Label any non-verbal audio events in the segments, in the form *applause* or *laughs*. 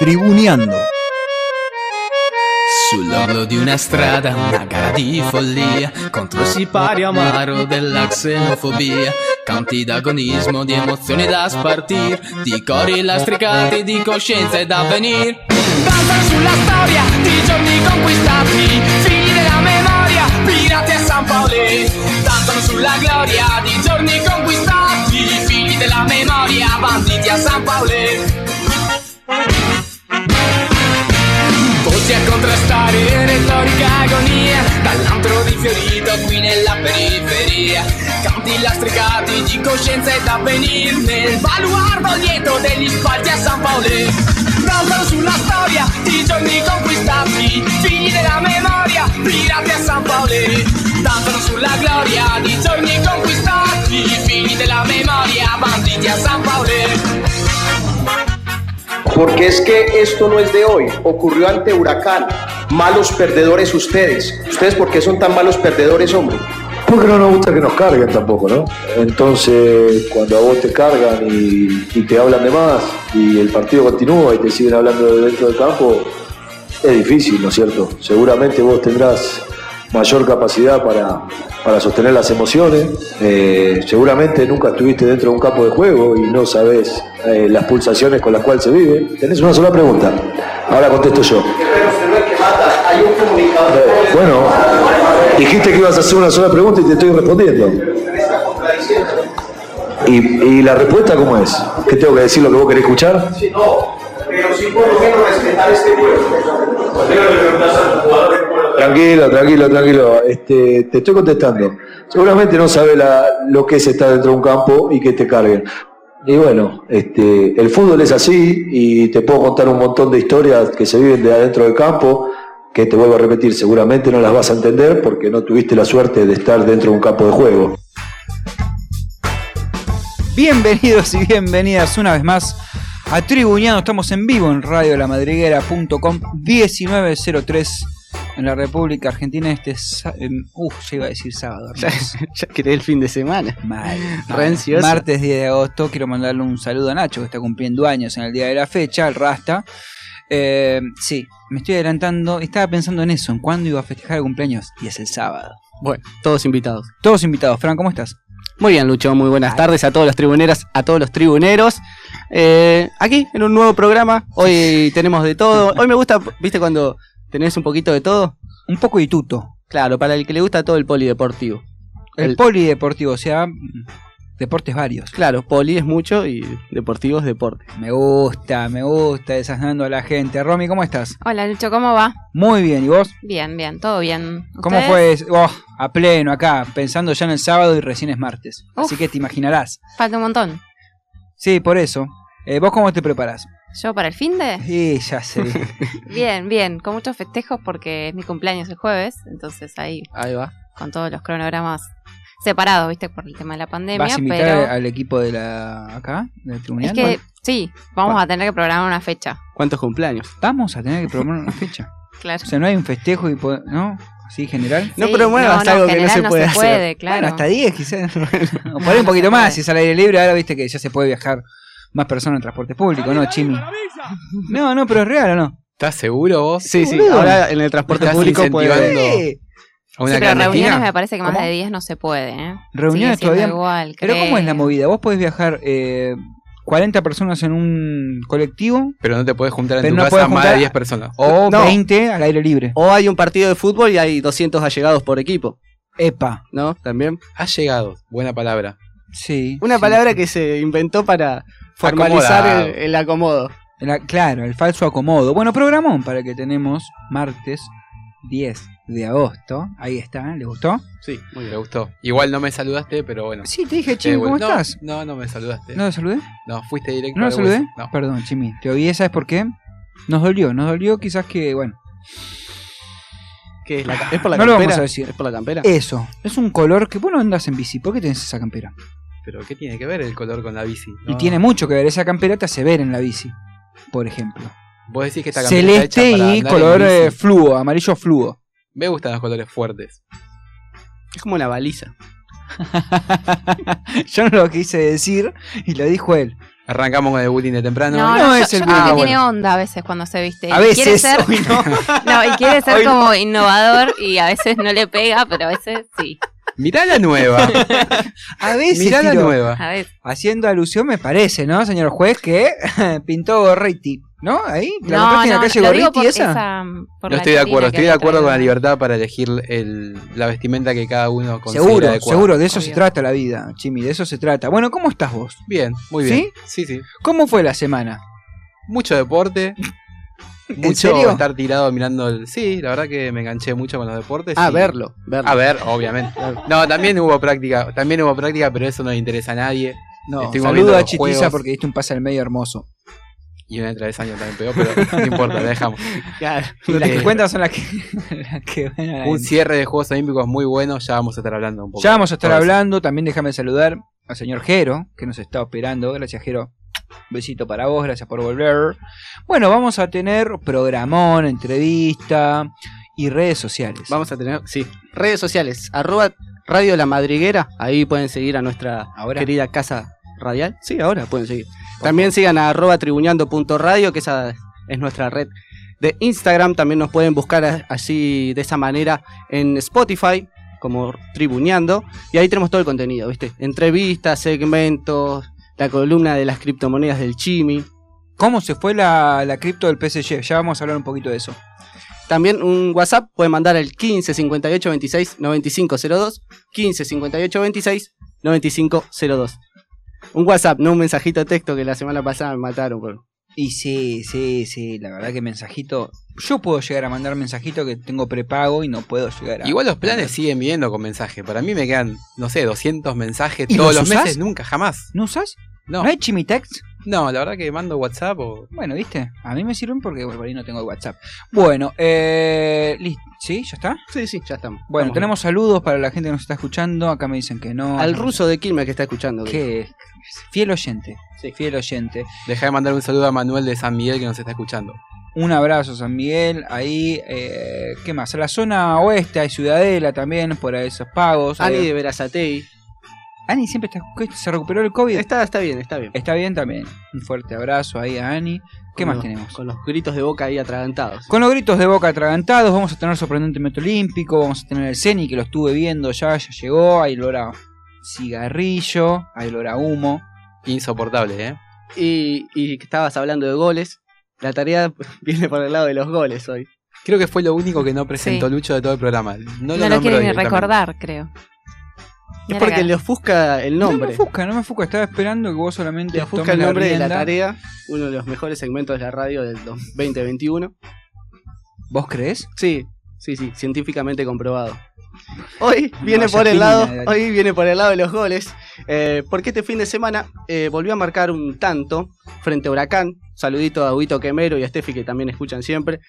Tribuneando. Sull'orlo di una strada, una gara di follia contro il sipario amaro della xenofobia. Canti d'agonismo, di emozioni da spartir, di cori lastricati, di coscienza e d'avvenir. Danzano sulla storia di giorni conquistati, figli della memoria, pirati a San Paolo. Danzano sulla gloria di giorni conquistati, figli della memoria, banditi a San Paolo. A contrastare, retorica agonia Dall'antro rifiorito qui nella periferia. Canti lastricati di coscienza ed avvenir Nel baluardo lieto degli spalti a San Paolo Cantano sulla storia di giorni conquistati Figli della memoria, pirati a San Paolo Cantano sulla gloria di giorni conquistati Figli della memoria, banditi a San Paolo Porque es que esto no es de hoy, ocurrió ante Huracán. Malos perdedores ustedes. ¿Ustedes por qué son tan malos perdedores, hombre? Porque no nos gusta que nos carguen tampoco, ¿no? Entonces, cuando a vos te cargan y, y te hablan de más y el partido continúa y te siguen hablando de dentro del campo, es difícil, ¿no es cierto? Seguramente vos tendrás mayor capacidad para, para sostener las emociones. Eh, seguramente nunca estuviste dentro de un campo de juego y no sabes eh, las pulsaciones con las cuales se vive. Tenés una sola pregunta. Ahora contesto yo. Eh, bueno, dijiste que ibas a hacer una sola pregunta y te estoy respondiendo. ¿Y, y la respuesta cómo es? ¿Qué tengo que decir lo que vos querés escuchar? Sí, no, pero sí por lo menos respetar este pueblo. Tranquilo, tranquilo, tranquilo. Este, te estoy contestando. Seguramente no sabe la, lo que es estar dentro de un campo y que te carguen. Y bueno, este, el fútbol es así y te puedo contar un montón de historias que se viven de adentro del campo, que te vuelvo a repetir, seguramente no las vas a entender porque no tuviste la suerte de estar dentro de un campo de juego. Bienvenidos y bienvenidas una vez más a Tribuñano. Estamos en vivo en radiolamadriguera.com 1903 en la República Argentina. Este em, Uf, ya iba a decir sábado. *laughs* Ya, ya el fin de semana. Mal. *laughs* Ansioso. Martes 10 de agosto. Quiero mandarle un saludo a Nacho que está cumpliendo años en el día de la fecha, el Rasta. Eh, sí, me estoy adelantando. Estaba pensando en eso, en cuándo iba a festejar el cumpleaños. Y es el sábado. Bueno, todos invitados. Todos invitados. Fran, ¿cómo estás? Muy bien, Lucho, muy buenas tardes a todos los tribuneras, a todos los tribuneros. Eh, aquí, en un nuevo programa. Hoy tenemos de todo. Hoy me gusta, ¿viste cuando tenés un poquito de todo? Un poco de tuto. Claro, para el que le gusta todo el polideportivo. El, El- polideportivo, o sea, deportes varios. Claro, poli es mucho y deportivo es deporte. Me gusta, me gusta desasnando a la gente. Romy, ¿cómo estás? Hola Lucho, ¿cómo va? Muy bien, ¿y vos? Bien, bien, todo bien. ¿Cómo ¿Ustedes? fue? Oh, a pleno acá, pensando ya en el sábado y recién es martes. Así que te imaginarás. Falta un montón. Sí, por eso. Eh, ¿Vos cómo te preparás? ¿Yo para el fin de? Sí, ya sé. *laughs* Bien, bien, con muchos festejos porque es mi cumpleaños el jueves, entonces ahí Ahí va. con todos los cronogramas separados, ¿viste? Por el tema de la pandemia, ¿Vas a invitar pero al equipo de la acá, del es tribunal? que sí, vamos a tener que programar una fecha, ¿Cuántos cumpleaños? Vamos a tener que programar una fecha. *laughs* claro. O sea, no hay un festejo y ¿no? Así general. No Sí, promuevas algo que no se puede hacer. claro. Bueno, hasta 10 quizás. *laughs* o por ahí No, un no poquito más, si es al aire libre, ahora viste que ya se puede viajar más personas en transporte público, ¿no, Chimi? No, no, pero es real o no. ¿Estás seguro vos? Sí, sí. Boludo. Ahora en el transporte Estás público puede... Sí. ¿A una sí, pero reuniones me parece que más ¿Cómo? de 10 no se puede, ¿eh? Reuniones todavía. igual, Pero ¿cómo es la movida? Vos podés viajar eh, 40 personas en un colectivo Pero no te puedes juntar en tu no casa más de 10 personas. o No. 20 al aire libre. O hay un partido de fútbol y hay 200 allegados por equipo, Epa. ¿no? También. Has llegado. Buena palabra. Sí. Una sí. palabra que se inventó para formalizar el, el acomodo. La- claro, el falso acomodo. Bueno, programón para que tenemos martes 10 de agosto. Ahí está, ¿le gustó? Sí, muy Me gustó. Igual no me saludaste, pero bueno. Sí, te dije, Eh, Chimi, ¿cómo bueno, no, estás? No, no me saludaste. ¿No lo saludé? No, fuiste directo ¿No lo al saludé? No. Perdón, Chimi. Te odié, ¿sabes por qué? Nos dolió, nos dolió quizás que, bueno, ¿Qué es, la, ca- ¿Es por la No lo campera? vamos a decir. ¿Es por la campera? eso. Es un color que vos no andas en bici. ¿Por qué tenés esa campera? Pero ¿qué tiene que ver el color con la bici? Y No. tiene mucho que ver. Esa campera te hace ver en la bici, por ejemplo. Vos decís que esta campera está Celeste hecha para y color eh, fluo, amarillo fluo. Me gustan los colores fuertes. Es como una baliza. *laughs* Yo no lo quise decir y lo dijo él. Arrancamos con el bullying de temprano. No, no no, es yo, el yo creo ah, que bueno. tiene onda a veces cuando se viste. A quiere veces, ser, hoy no. *laughs* no, y quiere ser Hoy no. como innovador y a veces no le pega, pero a veces sí. Mirá la nueva. *laughs* A veces, Mirá la nueva. A veces. haciendo alusión me parece, ¿no, señor juez? Que *laughs* pintó Gorriti, ¿no? Ahí, la No, compraste en no, la calle lo digo Gorriti esa. esa, No estoy de acuerdo, que estoy de acuerdo con la libertad para elegir el- la vestimenta que cada uno considera Seguro, adecuada. seguro, de eso se trata la vida, Chimi, de eso se trata. Bueno, ¿cómo estás vos? Bien, muy bien. Sí, sí. ¿Cómo fue la semana? Mucho deporte. ¿En Mucho serio? estar tirado mirando el. Sí, la verdad que me enganché mucho con los deportes. Ah, y- verlo, verlo. A ver, obviamente. No, también hubo práctica, también hubo práctica, pero eso no le interesa a nadie. No, saludo a Chitiza porque diste un pase al medio hermoso. Y una de travesaño también pegó, pero no importa, la dejamos. *laughs* Claro. Y las que Eh, cuentan son las que, *laughs* las que a Un cierre de Juegos Olímpicos muy bueno, ya vamos a estar hablando un poco. Ya vamos a estar eso. hablando, también déjame saludar al señor Jero, que nos está operando. Gracias, Jero. Besito para vos, gracias por volver. Bueno, vamos a tener programón, entrevista y redes sociales. Vamos a tener, sí, redes sociales, arroba Radio La Madriguera, ahí pueden seguir a nuestra Ahora. querida casa radial. Sí, ahora pueden seguir. También sigan a arroba tribuñando.radio, que esa es nuestra red de Instagram. También nos pueden buscar así, de esa manera, en Spotify, como Tribuñando. Y ahí tenemos todo el contenido, ¿viste? Entrevistas, segmentos, la columna de las criptomonedas del Chimi. ¿Cómo se fue la, la cripto del PSG? Ya vamos a hablar un poquito de eso. También un WhatsApp pueden mandar al 15 58 26 95 02. 15 58 26 95 02. Un WhatsApp, no un mensajito de texto que la semana pasada me mataron. Por... Y sí, sí, sí, la verdad que mensajito. Yo puedo llegar a mandar mensajito que tengo prepago y no puedo llegar a. Igual los planes siguen viendo con mensaje. Para mí me quedan, no sé, 200 mensajes ¿Y todos los meses, nunca, jamás. ¿No usas? No, ¿No hay chimitext? No, la verdad que mando WhatsApp o. Bueno, ¿viste? A mí me sirven porque bueno, por ahí no tengo WhatsApp. Bueno, eh, listo. ¿Sí? ¿Ya está? Sí, sí, ya estamos. Bueno, Vamos. tenemos saludos para la gente que nos está escuchando. Acá me dicen que no. Al ruso de Quilmes que está escuchando. Que fiel oyente. Sí. Fiel oyente. Deja de mandar un saludo a Manuel de San Miguel que nos está escuchando. Un abrazo, San Miguel. Ahí, eh, ¿qué más? A la zona oeste hay Ciudadela también, por ahí esos pagos. Ani Ahí- de Verazatei. Ani siempre está. ¿Se recuperó el COVID? Está, está bien, está bien. Está bien también. Un fuerte abrazo ahí a Ani. ¿Qué Con más los- tenemos? Con los gritos de boca ahí atragantados. Con los gritos de boca atragantados, vamos a tener sorprendentemente olímpico, vamos a tener el Ceni que lo estuve viendo ya, ya llegó, hay olor a cigarrillo, hay olor a humo. Insoportable, ¿eh? Y, y que estabas hablando de goles. La tarea *laughs* viene por el lado de los goles hoy. Creo que fue lo único que no presentó Sí. Lucho de todo el programa. No No, lo, lo quiere ni recordar, creo. Es porque acá. le ofusca el No me nombre. ofusca, no me ofusca, estaba esperando que vos solamente Le ofusca el nombre de la tarea, uno de los mejores segmentos de la radio del 2021. ¿Vos crees? Sí, sí, sí, científicamente comprobado. Hoy viene por el lado, hoy viene por el lado de los goles, eh, porque este fin de semana eh, volvió a marcar un tanto frente a Huracán. Saludito a Huito Quemero y a Steffi que también escuchan siempre.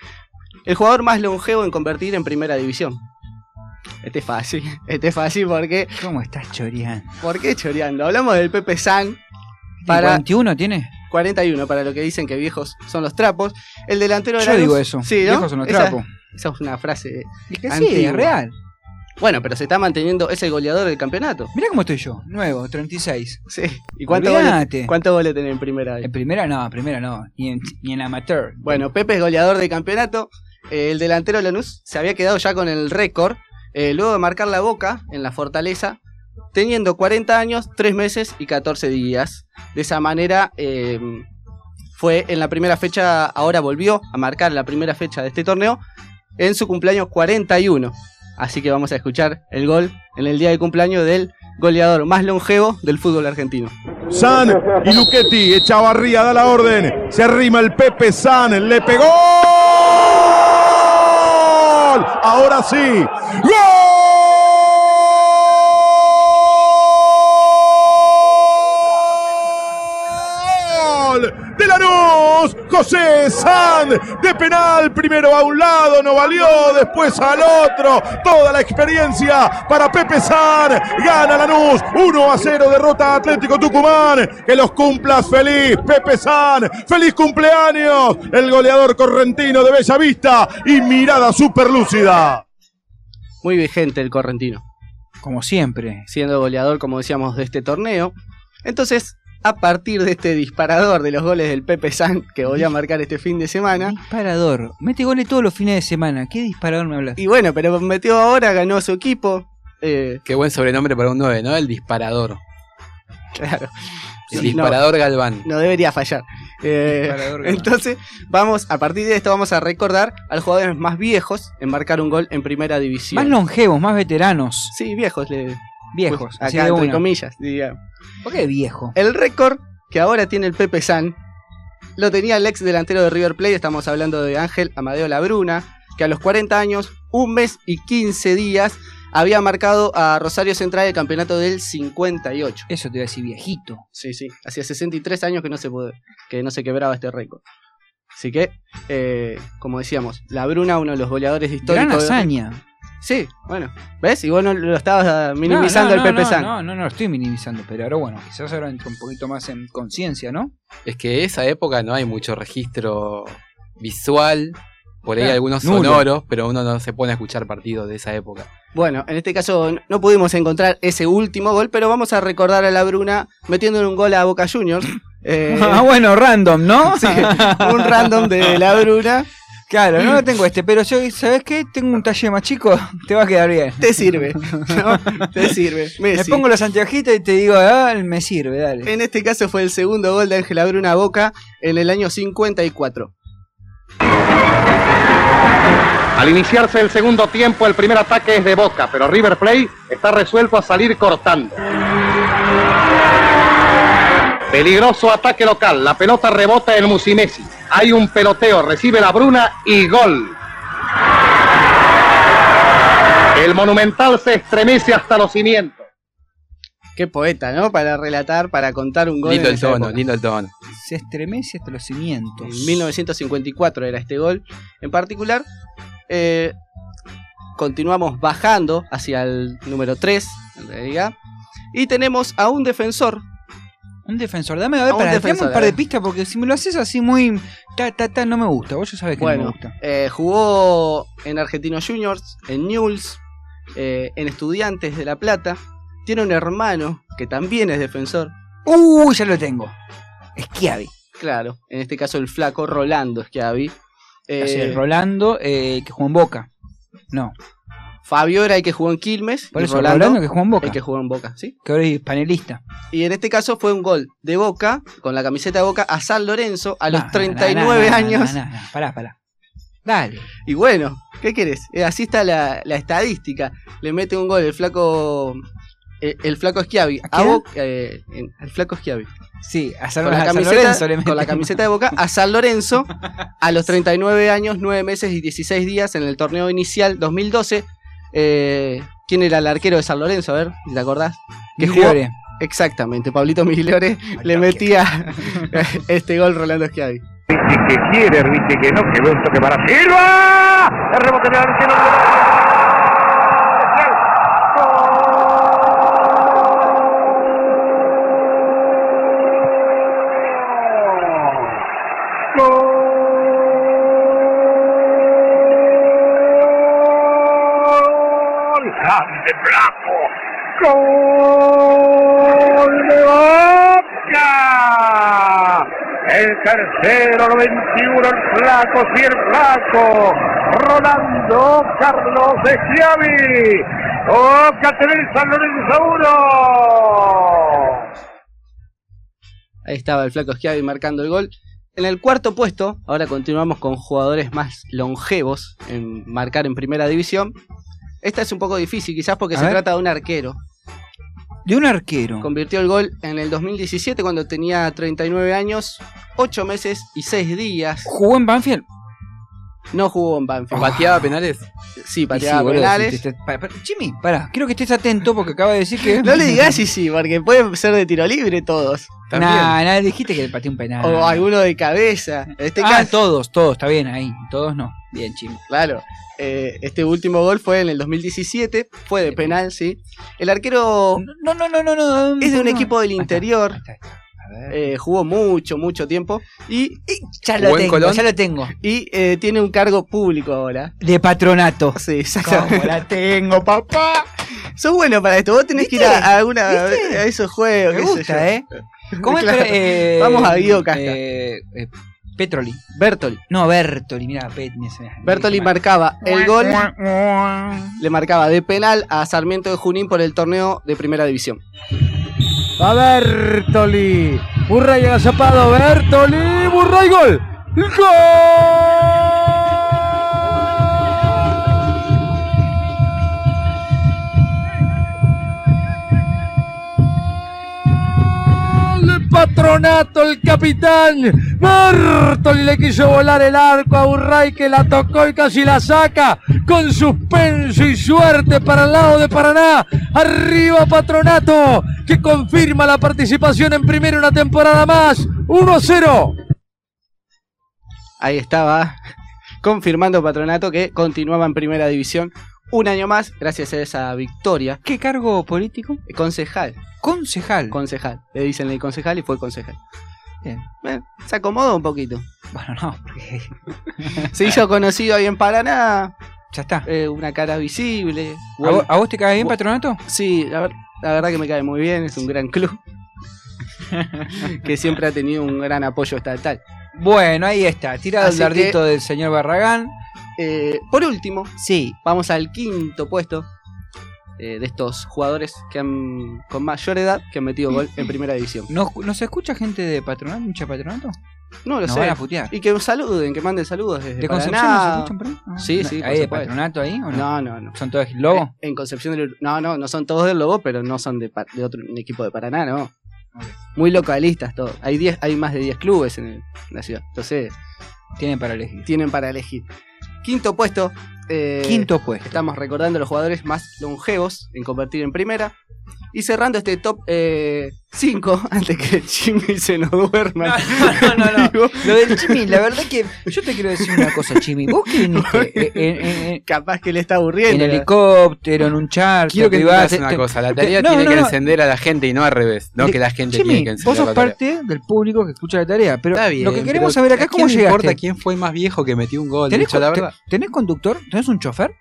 El jugador más longevo en convertir en primera división. Este es fácil, *laughs* este es fácil porque, ¿Cómo estás choreando? ¿por qué choreando? Hablamos del Pepe San para 41 tiene? 41 para lo que dicen que viejos son los trapos. El delantero de Yo digo eso. Sí, ¿no? Viejos son los Esa- trapos. Esa es una frase. Y que sí, es real. Bueno, pero se está manteniendo, es el goleador del campeonato. Mirá cómo estoy yo, nuevo, 36. Sí. ¿Y cuántos goles, cuántos goles tenés en primera? En primera no, en primera no, ni en, ni en amateur. Bueno, Pepe es goleador del campeonato. Eh, el delantero de Lanús se había quedado ya con el récord. Eh, luego de marcar la boca en la fortaleza, teniendo 40 años, 3 meses y 14 días. De esa manera, eh, fue en la primera fecha, ahora volvió a marcar la primera fecha de este torneo, en su cumpleaños 41. Así que vamos a escuchar el gol en el día de cumpleaños del goleador más longevo del fútbol argentino. San y Luchetti, Echavarría da la orden, se arrima el Pepe San, le pegó. ¡Gol! Ahora sí, ¡Gol! De Lanús, José San, de penal, primero a un lado, no valió, después al otro, toda la experiencia para Pepe San, gana Lanús, 1 a 0, derrota a Atlético Tucumán, que los cumplas feliz, Pepe San, feliz cumpleaños, el goleador correntino de Bella Vista y mirada súper lúcida. Muy vigente el correntino. Como siempre. siendo goleador, como decíamos, de este torneo. Entonces, a partir de este disparador de los goles del Pepe San que voy a marcar este fin de semana. Disparador. Mete goles todos los fines de semana. ¿Qué disparador me hablas? Y bueno, pero metió ahora, ganó a su equipo. Eh, Qué buen sobrenombre para un 9, ¿no? El disparador. claro. El disparador Galván. No debería fallar. Eh, Disparador, Galván. entonces, vamos, a partir de esto vamos a recordar a los jugadores más viejos en marcar un gol en primera división. Más longevos, más veteranos. Sí, viejos, le, Viejos. pues, acá de entre comillas, diga. ¿Por qué viejo? El récord que ahora tiene el Pepe San lo tenía el ex delantero de River Plate, estamos hablando de Ángel Amadeo Labruna, que a los 40 años, un mes y 15 días, había marcado a Rosario Central el campeonato del 58. Eso te iba a decir viejito. Sí, sí, hacía 63 años que no se, puede- que no se quebraba este récord. Así que, eh, como decíamos, Labruna, uno de los goleadores históricos. Gran de- hazaña. Sí, bueno. ¿Ves? Y vos no lo estabas ah, minimizando No, no, el Pepe no, San. No, no, no lo estoy minimizando, pero ahora bueno, quizás ahora entra un poquito más en conciencia, ¿no? Es que esa época no hay mucho registro visual. Por ahí Claro, algunos nulo. sonoros, pero uno no se pone a escuchar partidos de esa época. Bueno, en este caso no pudimos encontrar ese último gol, pero vamos a recordar a la Bruna metiéndole un gol a Boca Juniors. *laughs* Eh, ah, bueno, random, ¿no? *laughs* sí, un random de la Bruna. Claro, no lo *clears throat* tengo este, pero yo, ¿sabes qué? Tengo un talle más chico, *laughs* te va a quedar bien. Te sirve, *laughs* ¿no? Te sirve. Me Messi. pongo los anteojitos y te digo, ah, me sirve, dale. En este caso fue el segundo gol de Ángela Bruna a Boca en el año 54. Al iniciarse el segundo tiempo, el primer ataque es de Boca, pero River Plate está resuelto a salir cortando. Peligroso ataque local, la pelota rebota en Musimesi. Hay un peloteo, recibe la Bruna y gol. El Monumental se estremece hasta los cimientos. Qué poeta, ¿no? Para relatar, para contar un gol. Lindo el tono, época. lindo el tono. Se estremece hasta los cimientos. En 1954 era este gol. En particular, eh, continuamos bajando hacia el número 3, en realidad. Y tenemos a un defensor. Un defensor, dame a ver, un para, defensor, un par de ver. pistas porque si me lo haces así muy ta ta ta no me gusta. Vos ya sabés que no me gusta. eh, jugó en Argentinos Juniors, en Newell's, eh, en Estudiantes de La Plata. Tiene un hermano que también es defensor. Uy, ya lo tengo. Schiavi. Claro, en este caso el flaco Rolando Schiavi. Eh, Así es, Rolando, eh, que jugó en Boca. No, Fabio era el que jugó en Quilmes. por eso Rolando, que jugó en Boca. el que jugó en Boca, ¿sí? Que ahora es panelista. Y en este caso fue un gol de Boca, con la camiseta de Boca, a San Lorenzo a los No, no, 39 no, no, años. No, no, no, pará, pará. Dale. Y bueno, ¿qué querés? Eh, así está la, la estadística. Le mete un gol el flaco. eh, el flaco Schiavi. ¿A? Boca, eh, el flaco Schiavi. Sí, a San, Con la, a San camiseta, Lorenzo le con la camiseta de Boca a San Lorenzo a los 39 años, 9 meses y 16 días en el torneo inicial 2012. Eh, ¿Quién era el arquero de San Lorenzo? A ver, ¿te acordás? Que jugó- Migliore. Exactamente, Pablito Migliore le metía *laughs* este gol Rolando Schiavi. Richie que quiere, Richie que no, que ve un toque para Silva. El rebote de arquero. Gol Blanco. Gol de Boca. El tercero, el 21, el flaco, sí, el flaco. Rolando Carlos de Schiavi. Boca tener San Lorenzo 1. Ahí estaba el flaco Schiavi marcando el gol. En el cuarto puesto, ahora continuamos con jugadores más longevos en marcar en primera división. Esta es un poco difícil, quizás porque A se ver. trata de un arquero. De un arquero. Convirtió el gol en el 2017 cuando tenía 39 años, 8 meses y 6 días. ¿Jugó en Banfield? No jugó en Banfield. ¿Pateaba penales? Sí, pateaba boludo, penales. si te- te- pa- pa- Jimmy, pará, quiero que estés atento porque acaba de decir que. *laughs* No le digas sí, sí, porque pueden ser de tiro libre todos. También. Nah, nah, dijiste que le pateé un penal. O alguno de cabeza. En este ah, caso, todos, todos, está bien ahí. Todos no. Bien, Jimmy. Claro. eh, este último gol fue en el 2017. Fue de penal, sí. El arquero No, no, no, no, no. es de un no. equipo del Ahí está, interior. ahí está, ahí está. Eh, jugó mucho, mucho tiempo. Y, Y ya ¿Jugó lo en tengo, Colón? ya lo tengo. y eh, tiene un cargo público ahora. De patronato. *laughs* Sí, ¿Cómo exactamente. la tengo, papá? Sos bueno para esto. Vos tenés que ir a, a alguna, a esos juegos. Me gusta, yo. ¿eh? ¿Cómo es? Claro. Eh, Vamos a Guido Casca. eh, eh, Petroli. Bertoli. No, Bertoli, mira, Pet, Bertoli marcaba el gol, le marcaba de penal a Sarmiento de Junín por el torneo de primera división. Va Bertoli. Murray agazapado. Bertoli. Murray gol. Gol Patronato, el capitán. Bertoli le quiso volar el arco a Urray que la tocó y casi la saca. Con suspenso y suerte para el lado de Paraná. Arriba Patronato que confirma la participación en primera una temporada más. 1-0. Ahí estaba confirmando Patronato que continuaba en primera división un año más gracias a esa victoria. ¿Qué cargo político? Concejal. Concejal. Concejal. Le dicen el concejal y fue concejal. Bien. Eh, se acomodó un poquito. Bueno, no, porque *laughs* Se hizo conocido ahí en Paraná. ya está. eh, una cara visible. ¿A vos, a vos te cae bien, Patronato? Sí, la, ver- la verdad que me cae muy bien. Es un gran club. *laughs* que siempre ha tenido un gran apoyo estatal. Bueno, ahí está. Tirado el Así dardito del señor Barragán. Eh, por último, Sí. vamos al quinto puesto eh, de estos jugadores que han con mayor edad que han metido gol en primera división. ¿No, ¿no se escucha gente de Patronato? ¿Mucha Patronato? No lo Nos sé. van a putear. Y que saluden, que manden saludos desde ¿De Concepción Paraná. escuchan por ahí? Ah, Sí, sí, ¿Hay de. Patronato ahí o no? No, no, no. ¿Son todos lobos? Eh, En Concepción del No, no, no son todos del Lobo, pero no son de, pa- de otro un equipo de Paraná, no. Muy localistas todos. Hay 10, hay más de 10 clubes en, el- en la ciudad. Entonces, Tienen para elegir. tienen para elegir. Quinto puesto. eh, Quinto puesto. Estamos recordando los jugadores más longevos en convertir en primera. Y cerrando este top 5, *laughs* antes que el Jimmy se nos duerma. No, no, no. *laughs* Lo del Chimi, la verdad que yo te quiero decir una cosa, Chimi. Vos que *laughs* viniste eh, en, en- en- Capaz que le está en aburriendo. helicóptero, en un charter Quiero que privado, te- una te- cosa. La te- tarea no, tiene no, que no. encender a la gente y no al revés. No De- que la gente Chimi, tiene que encender vos sos la tarea. parte del público que escucha la tarea, pero Está bien, lo que queremos saber acá ¿a es cómo llegaste. importa quién fue más viejo que metió un gol? ¿Tenés, Dicho la con- te- verdad. ¿Tenés conductor? ¿Tenés un chofer?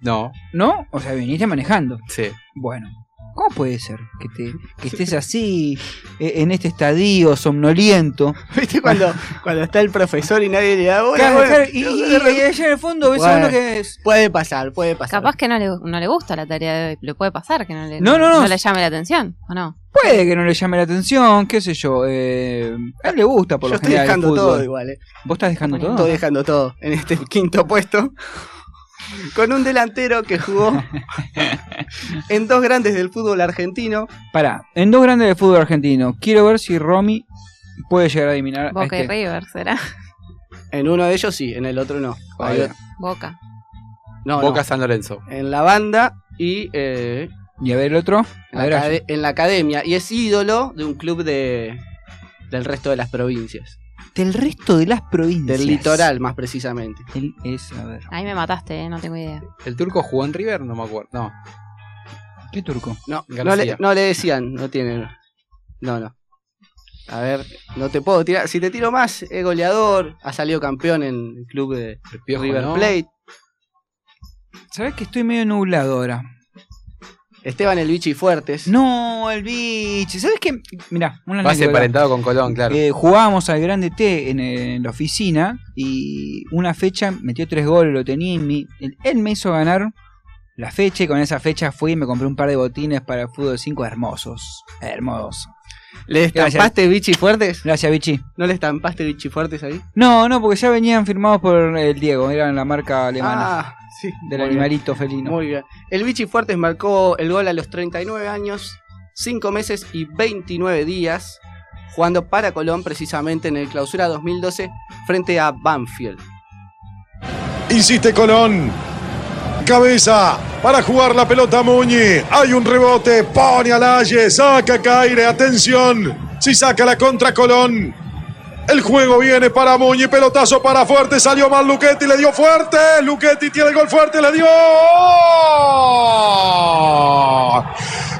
No, ¿No? O sea, viniste manejando. sí. Bueno, ¿cómo puede ser que, te, que estés así, eh, en este estadio somnoliento? *laughs* ¿Viste cuando, cuando está el profesor y nadie le da bola? Claro, Bueno, claro, y, y- y allá en el fondo ves a Bueno. uno que es... Puede pasar, puede pasar. Capaz que no le, no le gusta la tarea de hoy. Le puede pasar que no le, No, no, no. le llame la atención, ¿o no? Puede que no le llame la atención, qué sé yo. Eh, a él le gusta por Yo lo estoy general el dejando fútbol. todo igual, eh. ¿Vos estás dejando todo? Estoy dejando todo en este quinto puesto. Con un delantero que jugó *laughs* en dos grandes del fútbol argentino. Pará, en dos grandes de fútbol argentino, quiero ver si Romy puede llegar a adivinar Boca y este. River, ¿será? En uno de ellos sí, en el otro no. Boca. no. Boca San Lorenzo. En la banda y eh, Y a ver el otro. en, A la ver, en la academia. Y es ídolo de un club de del resto de las provincias. Del resto de las provincias. Del litoral, más precisamente. Él es, a ver. Ahí me mataste, ¿eh? no tengo idea. ¿El turco jugó en River? No me acuerdo. No. ¿Qué turco? No, no le, no le decían, no tiene. No, no. A ver, no te puedo tirar. Si te tiro más, es goleador. Ha salido campeón en el club de El Piojo, River ¿no? Plate. ¿Sabes que estoy medio nublado ahora? Esteban el Bichi Fuertes. No, el bicho. ¿Sabes qué? Mirá, una anécdota. emparentado con Colón, claro. Eh, jugábamos al Grande T en, en la oficina y una fecha metió tres goles, lo tenía en mi. Él, él me hizo ganar la fecha y con esa fecha fui y me compré un par de botines para el fútbol 5 hermosos. Hermosos. ¿Le estampaste Bichi Fuertes? Gracias, Bichi. ¿No le estampaste Bichi Fuertes ahí? No, no, porque ya venían firmados por el Diego, eran la marca alemana Ah, sí. del animalito bien, felino. Muy bien. El Bichi Fuertes marcó el gol a los 39 años, 5 meses y 29 días, jugando para Colón precisamente en el clausura 2012 frente a Banfield. Insiste Colón. Cabeza para jugar la pelota Muñi. Hay un rebote. Pone al Aye. Saca Caire. Atención. Si saca la contra Colón. El juego viene para Muñi. Pelotazo para Fuerte. Salió mal Luchetti. Le dio fuerte. Luchetti tiene el gol fuerte. Le dio.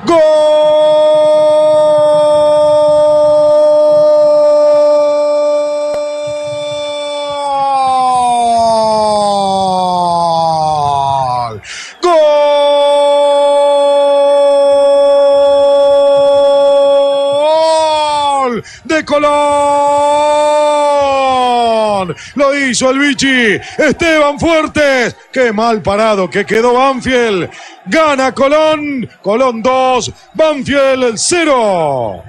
¡Gol! De Colón. Lo hizo el bichi. Esteban Fuertes. Qué mal parado que quedó Banfield. Gana Colón. Colón 2. Banfield 0.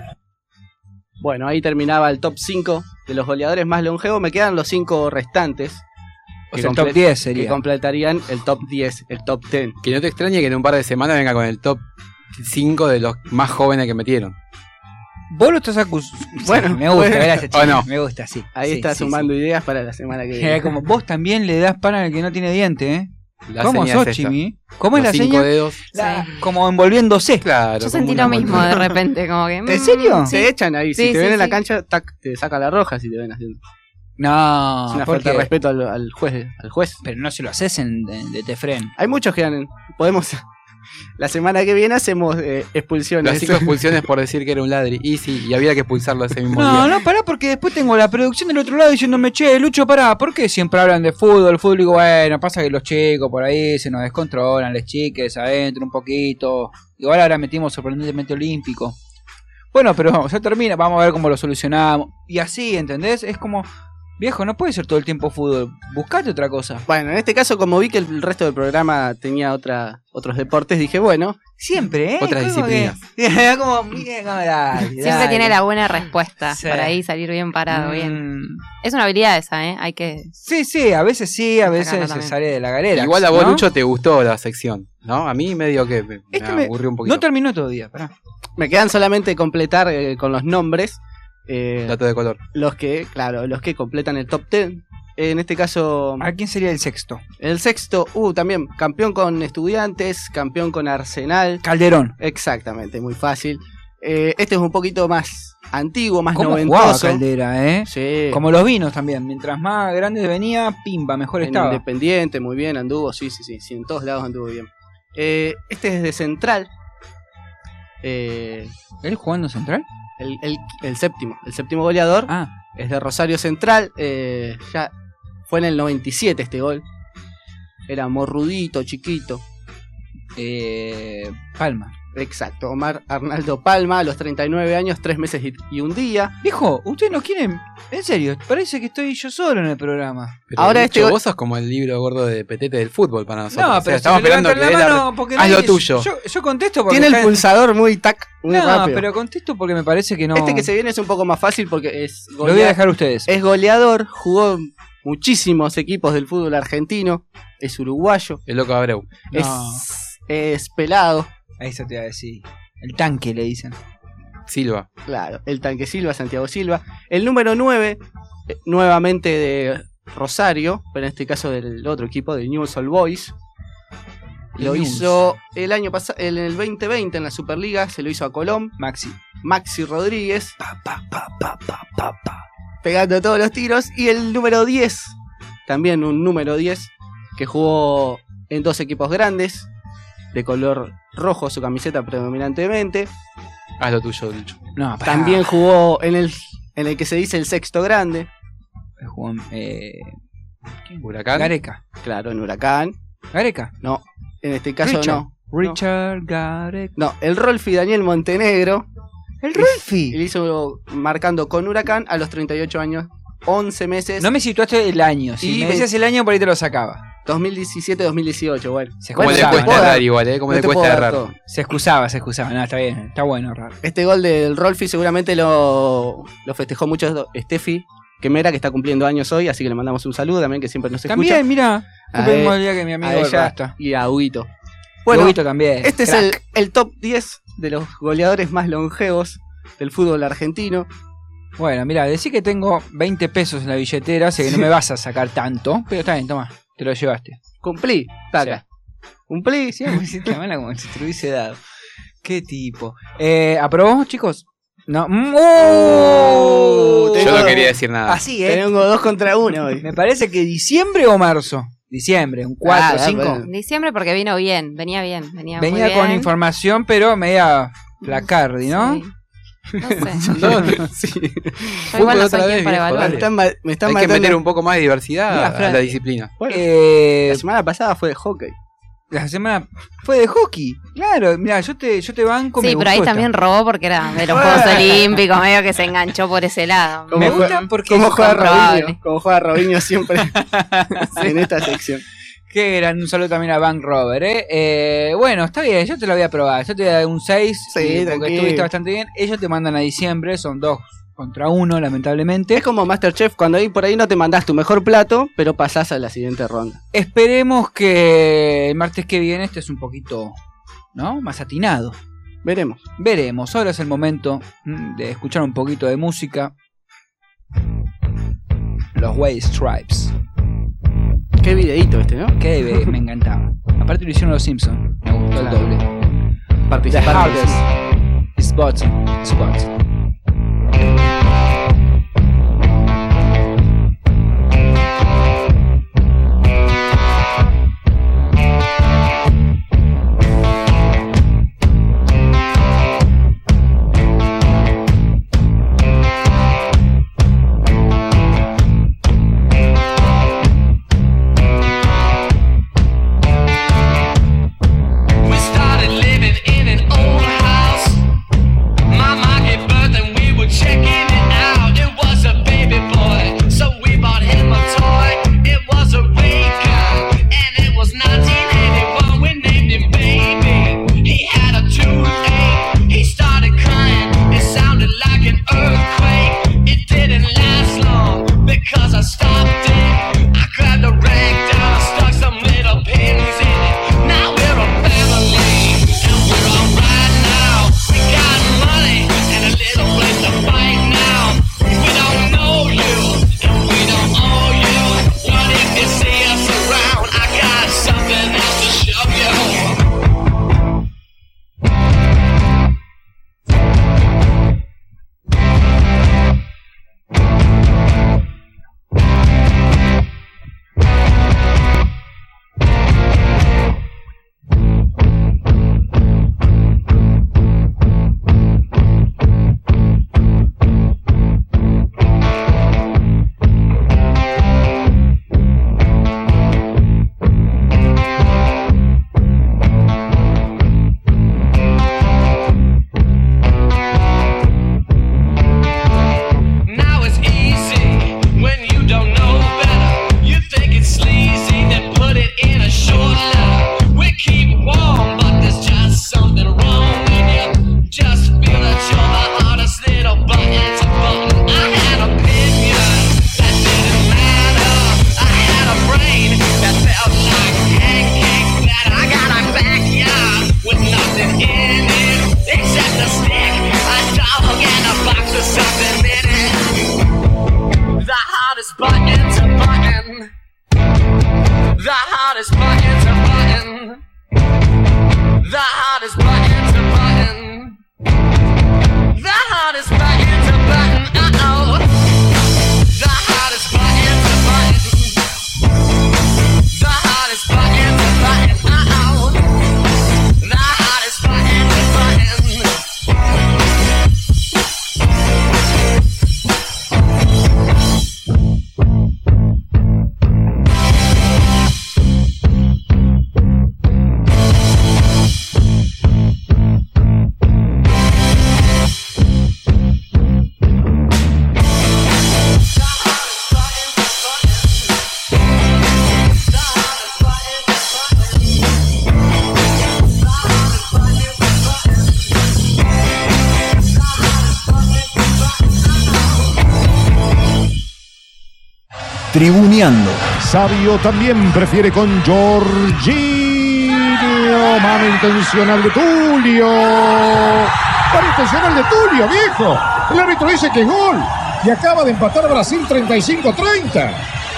Bueno, ahí terminaba el top 5 de los goleadores más longevos. Me quedan los 5 restantes. O sea, el top 10 sería. Que completarían el top 10, el top 10. Que no te extrañe que en un par de semanas venga con el top 5 de los más jóvenes que metieron. Vos lo estás acusando. *laughs* Bueno, me gusta, bueno. ver a ese ¿O chico, no? Me gusta, sí. Ahí Sí, está sí, sumando ideas para la semana que sí. viene. Eh, como vos también le das pan al que no tiene diente, ¿eh? La ¿Cómo sos, es. Chimi? ¿Cómo es la cinco seña? dedos. La- Como envolviéndose. Claro. Yo sentí lo mismo de repente, como que. ¿En mm, serio? Se echan ahí. Si Sí, te sí, ven en la cancha, tac, te saca la roja si te ven haciendo. No, es una ¿por falta de respeto al, al juez, al juez. Pero no se lo haces en, de, de Tefren. Hay muchos que han. Podemos. La semana que viene hacemos eh, expulsiones. Las cinco expulsiones por decir que era un ladri. Y sí, y había que expulsarlo ese mismo No, día. no, pará, porque después tengo la producción del otro lado diciéndome, che, Lucho, pará, ¿por qué siempre hablan de fútbol? Fútbol, digo, bueno, pasa que los chicos por ahí se nos descontrolan, les chiques adentro un poquito. Igual ahora metimos sorprendentemente olímpico. Bueno, pero ya termina, vamos a ver cómo lo solucionamos. Y así, ¿entendés? Es como, viejo, no puede ser todo el tiempo fútbol. Buscate otra cosa. Bueno, en este caso, como vi que el resto del programa tenía otra, otros deportes, dije, bueno, Siempre, ¿eh? Otras que- *laughs* disciplinas. como, dale, Siempre dale. tiene la buena respuesta Sí. para ahí salir bien parado, bien. Mm, Es una habilidad esa, ¿eh? Hay que. Sí, sí, a veces sí, a veces se sale de la galera. Igual a vos, ¿no? Lucho, te gustó la sección, ¿no? A mí medio que me, Este me- aburrió un poquito. No terminó todavía, pará. me quedan solamente completar eh, con los nombres. Eh, Dato de color. los que, claro, los que completan el top 10. En este caso, ¿A quién sería el sexto? el sexto, uh, también campeón con Estudiantes, campeón con Arsenal. Calderón. Exactamente, muy fácil. Eh, este es un poquito más antiguo, más ¿Cómo noventoso. Caldera, eh? Sí, Como los vinos también. Mientras más grande venía, pimba, mejor en estaba. Independiente, muy bien, anduvo, sí, sí, sí, sí, en todos lados anduvo bien. Eh, este es de Central. Eh, ¿Él jugando central? El, el- el séptimo, el séptimo goleador Ah, es de Rosario Central. eh, ya fue en el 97 este gol. Era morrudito, chiquito. eh, Palma. Exacto, Omar Arnaldo Palma, a los 39 años, 3 meses y, un día. Viejo, ustedes no quieren. En serio, parece que estoy yo solo en el programa. Pero Ahora este vos sos como el libro gordo de Petete del fútbol para nosotros. No, O sea, pero estamos esperando que la la- mano porque Haz nadie- lo tuyo. Yo, yo contesto porque. Tiene el pulsador muy tac, muy No, rápido. pero contesto porque me parece que no. Este que se viene es un poco más fácil porque es, Lo voy a golea- dejar a ustedes. es goleador, jugó muchísimos equipos del fútbol argentino, es uruguayo, El loco Abreu. No. es, es pelado, eso te iba a decir. El tanque le dicen. Silva. claro, el tanque Silva, Santiago Silva. El número 9, eh, nuevamente de Rosario, pero en este caso del otro equipo, de News All Boys. Lo News. hizo el año pasado, en el 2020 en la Superliga, se lo hizo a Colón, Maxi. Maxi Rodríguez. Pegando todos los tiros. Y el número 10, también un número 10, que jugó en dos equipos grandes, de color rojo su camiseta predominantemente. Haz lo tuyo, Lucho. No, pará. También jugó en el, en el que se dice el sexto grande, Jugó en, eh, Huracán. Gareca. claro, en Huracán. Gareca. No, en este caso Richard. no. Richard Gareca. No, el Rolfi Daniel Montenegro. El Rolfi. le hizo marcando con Huracán a los 38 años, 11 meses. No me situaste el año. Si Y me decías el año, por ahí te lo sacaba. 2017-2018, bueno. Se ¿Cómo Bueno, le cuesta errar igual, eh? ¿Cómo no le cuesta errar? Se excusaba, se excusaba. No, está bien. Está bueno errar. Este gol del Rolfi seguramente lo, lo festejó mucho Steffi Quemera, que está cumpliendo años hoy, así que le mandamos un saludo también, que siempre nos escucha. También, mira. El día que mi a amigo ella y a Huguito. Bueno, Huguito también. este es el, el top 10 de los goleadores más longevos del fútbol argentino. Bueno, mira, decí que tengo 20 pesos en la billetera, sé que no me vas a sacar tanto, pero está bien, toma, te lo llevaste. Cumplí, taca. Cumplí, Sí, me siento mala como si te lo hubiese dado. Qué tipo. Eh, ¿Aprobó, chicos? No. Mm, ¡Oh! tengo- Yo no quería decir nada. Así, ¿eh? Tengo dos contra uno hoy. Me parece que diciembre o marzo. Diciembre, un 4, Ah, 5. bueno. Diciembre porque vino bien, venía bien, venía muy Venía con bien. información, pero media placardi, ¿no? Sí. No sé. *laughs* No, sí. Yo igual no otra soy vez, quien para Me evaluar. dale. están, ma- me están Hay que matando. meter un poco más de diversidad Mira, a Fran, la disciplina. Bueno, Eh, la semana pasada fue de hockey. La semana fue de hockey. Claro, mira, yo te, yo te banco. Sí, me pero ahí también robó porque era de los Juegos Olímpicos, medio que se enganchó por ese lado. Me Como gusta porque como es juega comprobable. Robinho, como juega Robinho siempre *laughs* en esta sección. Qué gran, un saludo también a Bank Rover, ¿eh? Eh, Bueno, está bien, yo te lo voy a probar. Yo te voy a dar un 6, Sí, porque estuviste bastante bien. Ellos te mandan a diciembre, son dos contra uno, lamentablemente. Es como Masterchef, cuando ahí por ahí no te mandás tu mejor plato, pero pasás a la siguiente ronda. Esperemos que el martes que viene estés un poquito, ¿no? Más atinado. Veremos. Veremos. Ahora es el momento mm, de escuchar un poquito de música. Los White Stripes. Qué videíto este, ¿no? Que me, me encantaba. Aparte lo hicieron los Simpsons. Me gustó el doble. The hardest is button. is Tribuneando. Sabio también prefiere con Jorginho. Mano intencional de Tulio. Mano intencional de Tulio, viejo. El árbitro dice que es gol. Y acaba de empatar Brasil 35-30.